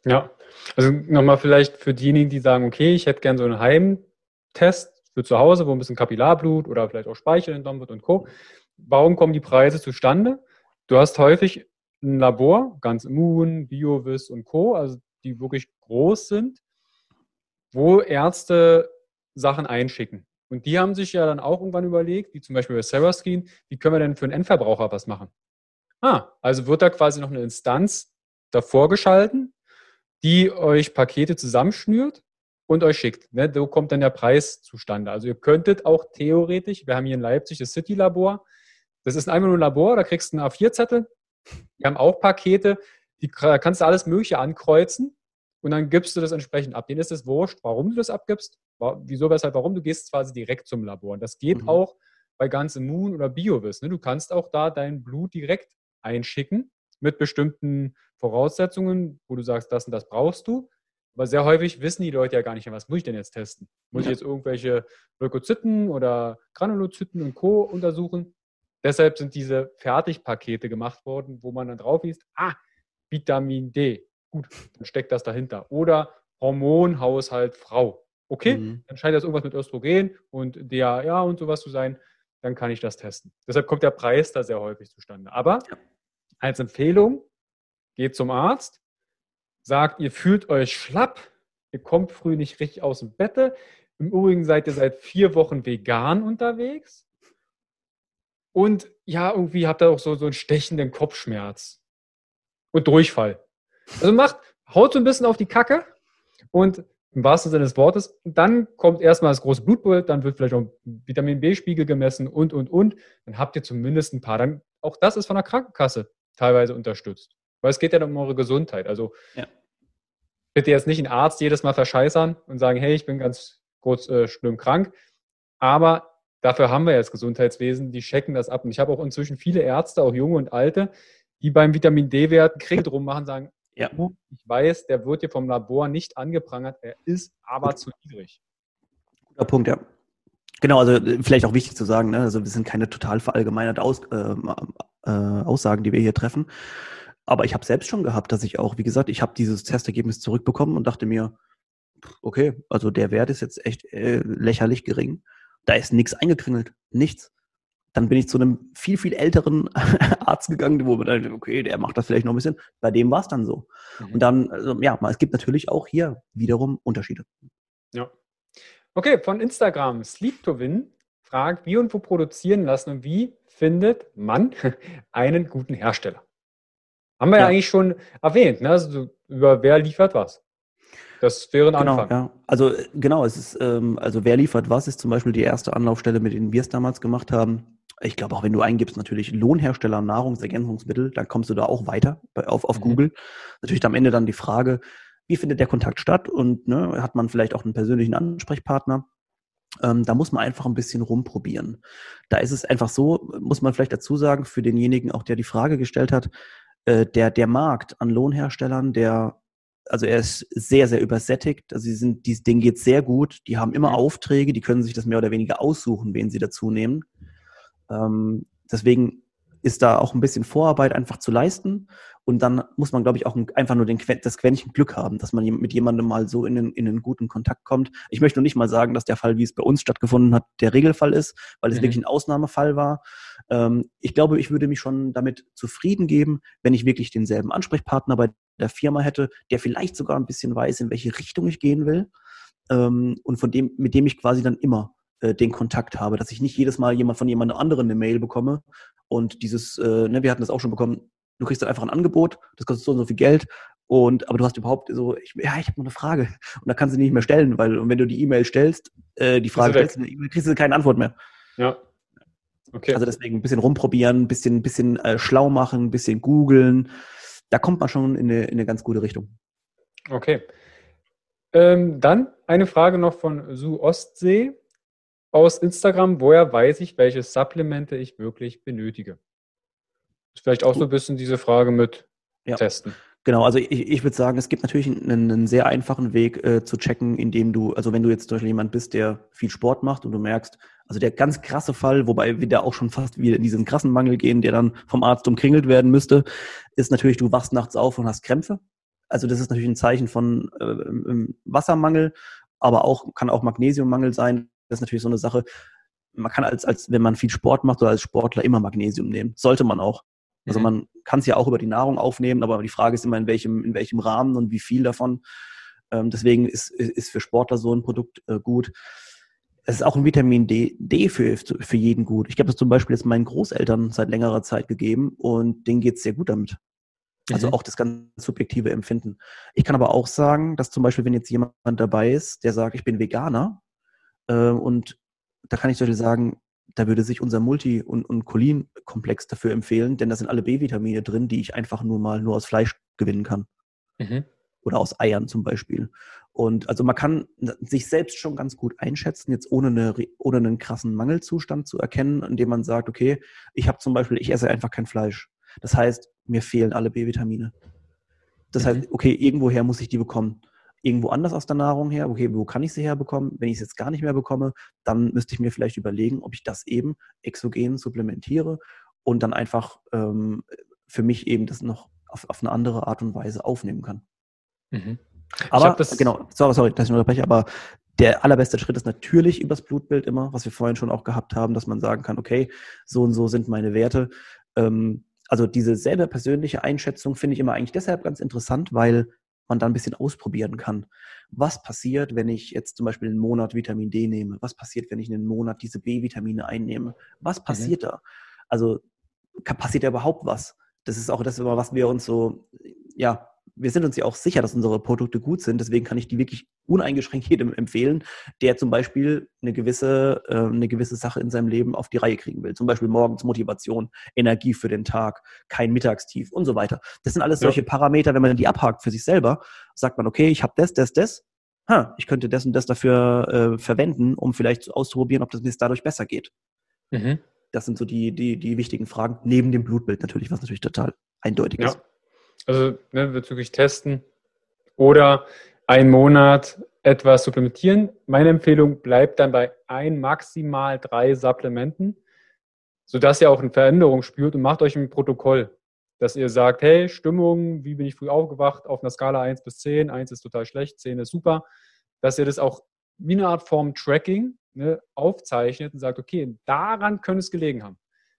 Ja, also nochmal vielleicht für diejenigen, die sagen, okay, ich hätte gern so einen Heimtest für zu Hause, wo ein bisschen Kapillarblut oder vielleicht auch Speichel entnommen wird und Co. Warum kommen die Preise zustande? Du hast häufig ein Labor, ganz Immun, BioVis und Co., also die wirklich groß sind, wo Ärzte Sachen einschicken. Und die haben sich ja dann auch irgendwann überlegt, wie zum Beispiel bei Seraskin, wie können wir denn für einen Endverbraucher was machen? Ah, also wird da quasi noch eine Instanz davor geschalten, die euch Pakete zusammenschnürt und euch schickt. Ne? So kommt dann der Preis zustande. Also ihr könntet auch theoretisch, wir haben hier in Leipzig das City-Labor, das ist einfach nur ein Labor, da kriegst du einen A4-Zettel. Wir haben auch Pakete, die kannst du alles Mögliche ankreuzen und dann gibst du das entsprechend ab. Denen ist es wurscht, warum du das abgibst, wieso, weshalb, warum. Du gehst quasi direkt zum Labor. Und das geht mhm. auch bei ganz Immun oder Biovis. Ne? Du kannst auch da dein Blut direkt einschicken mit bestimmten Voraussetzungen, wo du sagst, das und das brauchst du. Aber sehr häufig wissen die Leute ja gar nicht, was muss ich denn jetzt testen? Muss ja. ich jetzt irgendwelche Leukozyten oder Granulozyten und Co. untersuchen? Deshalb sind diese Fertigpakete gemacht worden, wo man dann drauf liest, ah, Vitamin D. Gut, dann steckt das dahinter. Oder Hormonhaushalt Frau. Okay, mhm. dann scheint das irgendwas mit Östrogen und DHA und sowas zu sein. Dann kann ich das testen. Deshalb kommt der Preis da sehr häufig zustande. Aber ja. als Empfehlung, geht zum Arzt, sagt, ihr fühlt euch schlapp, ihr kommt früh nicht richtig aus dem Bett. Im Übrigen seid ihr seit vier Wochen vegan unterwegs. Und ja, irgendwie habt ihr auch so, so einen stechenden Kopfschmerz und Durchfall. Also macht, haut so ein bisschen auf die Kacke und im wahrsten Sinne des Wortes. dann kommt erstmal das große Blutbild, dann wird vielleicht auch ein Vitamin B-Spiegel gemessen und, und, und. Dann habt ihr zumindest ein paar. Dann, auch das ist von der Krankenkasse teilweise unterstützt. Weil es geht ja um eure Gesundheit. Also ja. bitte jetzt nicht einen Arzt jedes Mal verscheißern und sagen, hey, ich bin ganz kurz äh, schlimm krank. Aber dafür haben wir ja das Gesundheitswesen, die checken das ab. Und ich habe auch inzwischen viele Ärzte, auch junge und alte, die beim Vitamin D-Wert Krieg drum machen, sagen, ja. Ich weiß, der wird hier vom Labor nicht angeprangert, er ist aber zu niedrig. Guter Punkt, ja. Genau, also äh, vielleicht auch wichtig zu sagen, ne? also wir sind keine total verallgemeinerte Aus, äh, äh, Aussagen, die wir hier treffen. Aber ich habe selbst schon gehabt, dass ich auch, wie gesagt, ich habe dieses Testergebnis zurückbekommen und dachte mir, okay, also der Wert ist jetzt echt äh, lächerlich gering. Da ist nichts eingekringelt, nichts dann bin ich zu einem viel, viel älteren Arzt gegangen, wo man dann, okay, der macht das vielleicht noch ein bisschen. Bei dem war es dann so. Mhm. Und dann, also, ja, es gibt natürlich auch hier wiederum Unterschiede. Ja. Okay, von Instagram, Sleep to Win fragt, wie und wo produzieren lassen und wie findet man einen guten Hersteller? Haben wir ja, ja eigentlich schon erwähnt, ne? also über wer liefert was. Das wäre ein genau, Anfang. Ja. Also genau, es ist, ähm, also wer liefert was, ist zum Beispiel die erste Anlaufstelle, mit denen wir es damals gemacht haben ich glaube auch, wenn du eingibst, natürlich Lohnhersteller, Nahrungsergänzungsmittel, dann kommst du da auch weiter bei, auf, auf mhm. Google. Natürlich am Ende dann die Frage, wie findet der Kontakt statt und ne, hat man vielleicht auch einen persönlichen Ansprechpartner? Ähm, da muss man einfach ein bisschen rumprobieren. Da ist es einfach so, muss man vielleicht dazu sagen, für denjenigen auch, der die Frage gestellt hat, äh, der, der Markt an Lohnherstellern, der, also er ist sehr, sehr übersättigt. Also sie sind, dieses Ding geht sehr gut. Die haben immer Aufträge, die können sich das mehr oder weniger aussuchen, wen sie dazu nehmen. Ähm, deswegen ist da auch ein bisschen Vorarbeit einfach zu leisten. Und dann muss man, glaube ich, auch einfach nur den, das Quäntchen Glück haben, dass man mit jemandem mal so in einen, in einen guten Kontakt kommt. Ich möchte noch nicht mal sagen, dass der Fall, wie es bei uns stattgefunden hat, der Regelfall ist, weil es mhm. wirklich ein Ausnahmefall war. Ähm, ich glaube, ich würde mich schon damit zufrieden geben, wenn ich wirklich denselben Ansprechpartner bei der Firma hätte, der vielleicht sogar ein bisschen weiß, in welche Richtung ich gehen will. Ähm, und von dem, mit dem ich quasi dann immer äh, den Kontakt habe, dass ich nicht jedes Mal jemand von jemand anderem eine Mail bekomme und dieses, äh, ne, wir hatten das auch schon bekommen, du kriegst dann einfach ein Angebot, das kostet so und so viel Geld. Und, aber du hast überhaupt so, ich, ja, ich habe noch eine Frage. Und da kannst du die nicht mehr stellen, weil und wenn du die E-Mail stellst, äh, die Frage stellst, kriegst du keine Antwort mehr. Ja. Okay. Also deswegen ein bisschen rumprobieren, ein bisschen, bisschen äh, schlau machen, ein bisschen googeln. Da kommt man schon in eine, in eine ganz gute Richtung. Okay. Ähm, dann eine Frage noch von Su Ostsee aus Instagram. Woher weiß ich, welche Supplemente ich wirklich benötige? Vielleicht auch so ein bisschen diese Frage mit ja. testen. Genau, also ich, ich würde sagen, es gibt natürlich einen, einen sehr einfachen Weg äh, zu checken, indem du, also wenn du jetzt zum Beispiel jemand bist, der viel Sport macht und du merkst, also der ganz krasse Fall, wobei wir da auch schon fast wieder in diesen krassen Mangel gehen, der dann vom Arzt umkringelt werden müsste, ist natürlich, du wachst nachts auf und hast Krämpfe. Also das ist natürlich ein Zeichen von äh, Wassermangel, aber auch kann auch Magnesiummangel sein. Das ist natürlich so eine Sache. Man kann als, als wenn man viel Sport macht oder als Sportler immer Magnesium nehmen. Sollte man auch. Also mhm. man kann es ja auch über die Nahrung aufnehmen, aber die Frage ist immer, in welchem, in welchem Rahmen und wie viel davon. Ähm, deswegen ist, ist für Sportler so ein Produkt äh, gut. Es ist auch ein Vitamin D, D für, für jeden gut. Ich habe das zum Beispiel jetzt meinen Großeltern seit längerer Zeit gegeben und denen geht es sehr gut damit. Also mhm. auch das ganz subjektive Empfinden. Ich kann aber auch sagen, dass zum Beispiel, wenn jetzt jemand dabei ist, der sagt, ich bin Veganer, äh, und da kann ich zum Beispiel sagen, da würde sich unser Multi- und, und Cholin-Komplex dafür empfehlen, denn da sind alle B-Vitamine drin, die ich einfach nur mal nur aus Fleisch gewinnen kann. Mhm. Oder aus Eiern zum Beispiel. Und also man kann sich selbst schon ganz gut einschätzen, jetzt ohne, eine, ohne einen krassen Mangelzustand zu erkennen, indem man sagt, okay, ich habe zum Beispiel, ich esse einfach kein Fleisch. Das heißt, mir fehlen alle B-Vitamine. Das mhm. heißt, okay, irgendwoher muss ich die bekommen irgendwo anders aus der Nahrung her. Okay, wo kann ich sie herbekommen? Wenn ich es jetzt gar nicht mehr bekomme, dann müsste ich mir vielleicht überlegen, ob ich das eben exogen supplementiere und dann einfach ähm, für mich eben das noch auf, auf eine andere Art und Weise aufnehmen kann. Mhm. Aber, genau, sorry, sorry, dass ich unterbreche, aber der allerbeste Schritt ist natürlich übers Blutbild immer, was wir vorhin schon auch gehabt haben, dass man sagen kann, okay, so und so sind meine Werte. Ähm, also diese selber persönliche Einschätzung finde ich immer eigentlich deshalb ganz interessant, weil man da ein bisschen ausprobieren kann. Was passiert, wenn ich jetzt zum Beispiel einen Monat Vitamin D nehme? Was passiert, wenn ich einen Monat diese B-Vitamine einnehme? Was mhm. passiert mhm. da? Also passiert da überhaupt was? Das ist auch das, was wir uns so, ja, wir sind uns ja auch sicher, dass unsere Produkte gut sind. Deswegen kann ich die wirklich uneingeschränkt jedem empfehlen, der zum Beispiel eine gewisse, äh, eine gewisse Sache in seinem Leben auf die Reihe kriegen will. Zum Beispiel morgens Motivation, Energie für den Tag, kein Mittagstief und so weiter. Das sind alles solche ja. Parameter, wenn man die abhakt für sich selber, sagt man, okay, ich habe das, das, das. Ha, ich könnte das und das dafür äh, verwenden, um vielleicht auszuprobieren, ob das mir dadurch besser geht. Mhm. Das sind so die, die, die wichtigen Fragen, neben dem Blutbild natürlich, was natürlich total eindeutig ja. ist. Also ne, bezüglich Testen oder einen Monat etwas supplementieren. Meine Empfehlung bleibt dann bei ein, maximal drei Supplementen, sodass ihr auch eine Veränderung spürt und macht euch ein Protokoll, dass ihr sagt, hey, Stimmung, wie bin ich früh aufgewacht, auf einer Skala 1 bis 10, 1 ist total schlecht, 10 ist super, dass ihr das auch wie eine Art Form Tracking ne, aufzeichnet und sagt, okay, daran könnte es gelegen haben.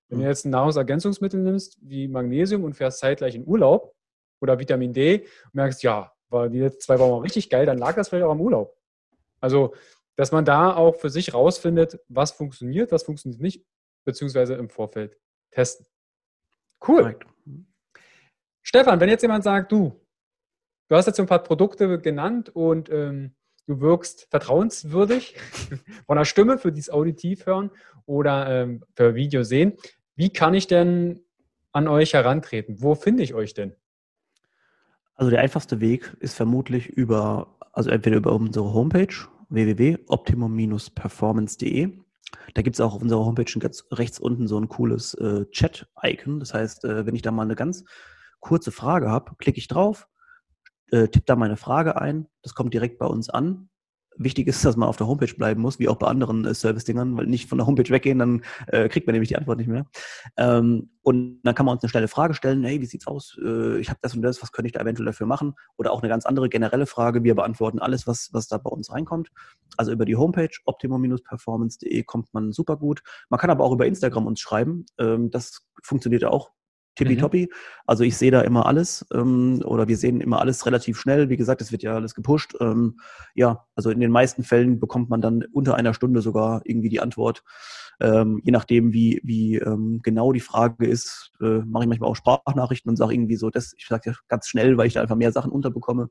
Wenn du jetzt ein Nahrungsergänzungsmittel nimmst, wie Magnesium und fährst zeitgleich in Urlaub, oder Vitamin D und merkst, ja, war die letzten zwei Wochen richtig geil, dann lag das vielleicht auch im Urlaub. Also, dass man da auch für sich rausfindet, was funktioniert, was funktioniert nicht, beziehungsweise im Vorfeld testen. Cool. Right. Stefan, wenn jetzt jemand sagt, du, du hast jetzt ein paar Produkte genannt und ähm, du wirkst vertrauenswürdig von der Stimme, für dieses Auditiv hören oder ähm, für Video sehen, wie kann ich denn an euch herantreten? Wo finde ich euch denn? Also der einfachste Weg ist vermutlich über, also entweder über unsere Homepage, www.optimum-performance.de. Da gibt es auch auf unserer Homepage ganz rechts unten so ein cooles äh, Chat-Icon. Das heißt, äh, wenn ich da mal eine ganz kurze Frage habe, klicke ich drauf, äh, tippe da meine Frage ein, das kommt direkt bei uns an Wichtig ist, dass man auf der Homepage bleiben muss, wie auch bei anderen äh, Service-Dingern, weil nicht von der Homepage weggehen, dann äh, kriegt man nämlich die Antwort nicht mehr. Ähm, und dann kann man uns eine schnelle Frage stellen, hey, wie sieht's aus? Äh, ich habe das und das, was könnte ich da eventuell dafür machen? Oder auch eine ganz andere generelle Frage. Wir beantworten alles, was, was da bei uns reinkommt. Also über die Homepage optimum-performance.de kommt man super gut. Man kann aber auch über Instagram uns schreiben. Ähm, das funktioniert auch tippitoppi. Mhm. Also ich sehe da immer alles ähm, oder wir sehen immer alles relativ schnell. Wie gesagt, es wird ja alles gepusht. Ähm, ja, also in den meisten Fällen bekommt man dann unter einer Stunde sogar irgendwie die Antwort. Ähm, je nachdem, wie, wie ähm, genau die Frage ist, äh, mache ich manchmal auch Sprachnachrichten und sage irgendwie so, das, ich sage ja ganz schnell, weil ich da einfach mehr Sachen unterbekomme.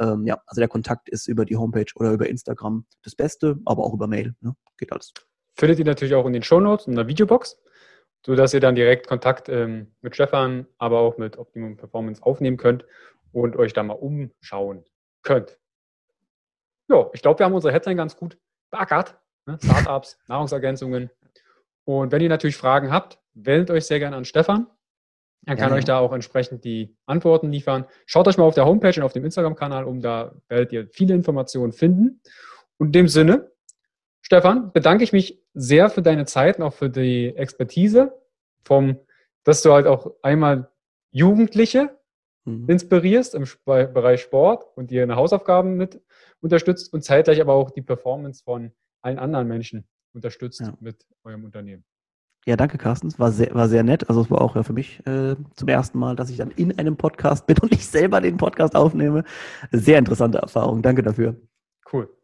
Ähm, ja, also der Kontakt ist über die Homepage oder über Instagram das Beste, aber auch über Mail. Ne? Geht alles. Findet ihr natürlich auch in den Shownotes in der Videobox sodass ihr dann direkt Kontakt ähm, mit Stefan, aber auch mit Optimum Performance aufnehmen könnt und euch da mal umschauen könnt. Ja, ich glaube, wir haben unsere Headline ganz gut beackert. Ne? Startups, Nahrungsergänzungen. Und wenn ihr natürlich Fragen habt, wendet euch sehr gerne an Stefan. Er kann ja, euch da auch entsprechend die Antworten liefern. Schaut euch mal auf der Homepage und auf dem Instagram-Kanal um, da werdet ihr viele Informationen finden. Und in dem Sinne Stefan, bedanke ich mich sehr für deine Zeit und auch für die Expertise, vom, dass du halt auch einmal Jugendliche mhm. inspirierst im Bereich Sport und dir eine Hausaufgaben mit unterstützt und zeitgleich aber auch die Performance von allen anderen Menschen unterstützt ja. mit eurem Unternehmen. Ja, danke, Carsten. War sehr, war sehr nett. Also es war auch ja für mich äh, zum ersten Mal, dass ich dann in einem Podcast bin und ich selber den Podcast aufnehme. Sehr interessante Erfahrung. Danke dafür. Cool.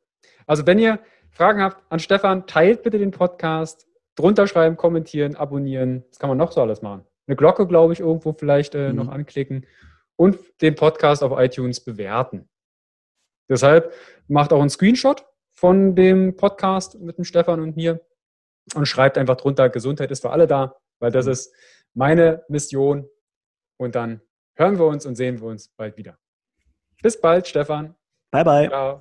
Also wenn ihr Fragen habt an Stefan, teilt bitte den Podcast, drunter schreiben, kommentieren, abonnieren. Das kann man noch so alles machen. Eine Glocke, glaube ich, irgendwo vielleicht äh, mhm. noch anklicken und den Podcast auf iTunes bewerten. Deshalb macht auch einen Screenshot von dem Podcast mit dem Stefan und mir und schreibt einfach drunter, Gesundheit ist für alle da, weil das mhm. ist meine Mission. Und dann hören wir uns und sehen wir uns bald wieder. Bis bald, Stefan. Bye, bye. Ciao.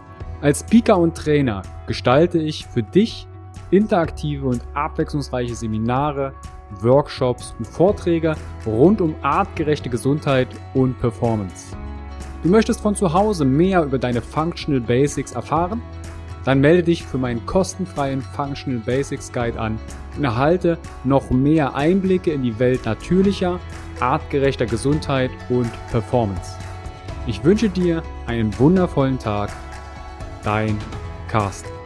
als Speaker und Trainer gestalte ich für dich interaktive und abwechslungsreiche Seminare, Workshops und Vorträge rund um artgerechte Gesundheit und Performance. Du möchtest von zu Hause mehr über deine Functional Basics erfahren? Dann melde dich für meinen kostenfreien Functional Basics Guide an und erhalte noch mehr Einblicke in die Welt natürlicher, artgerechter Gesundheit und Performance. Ich wünsche dir einen wundervollen Tag Dein Carsten.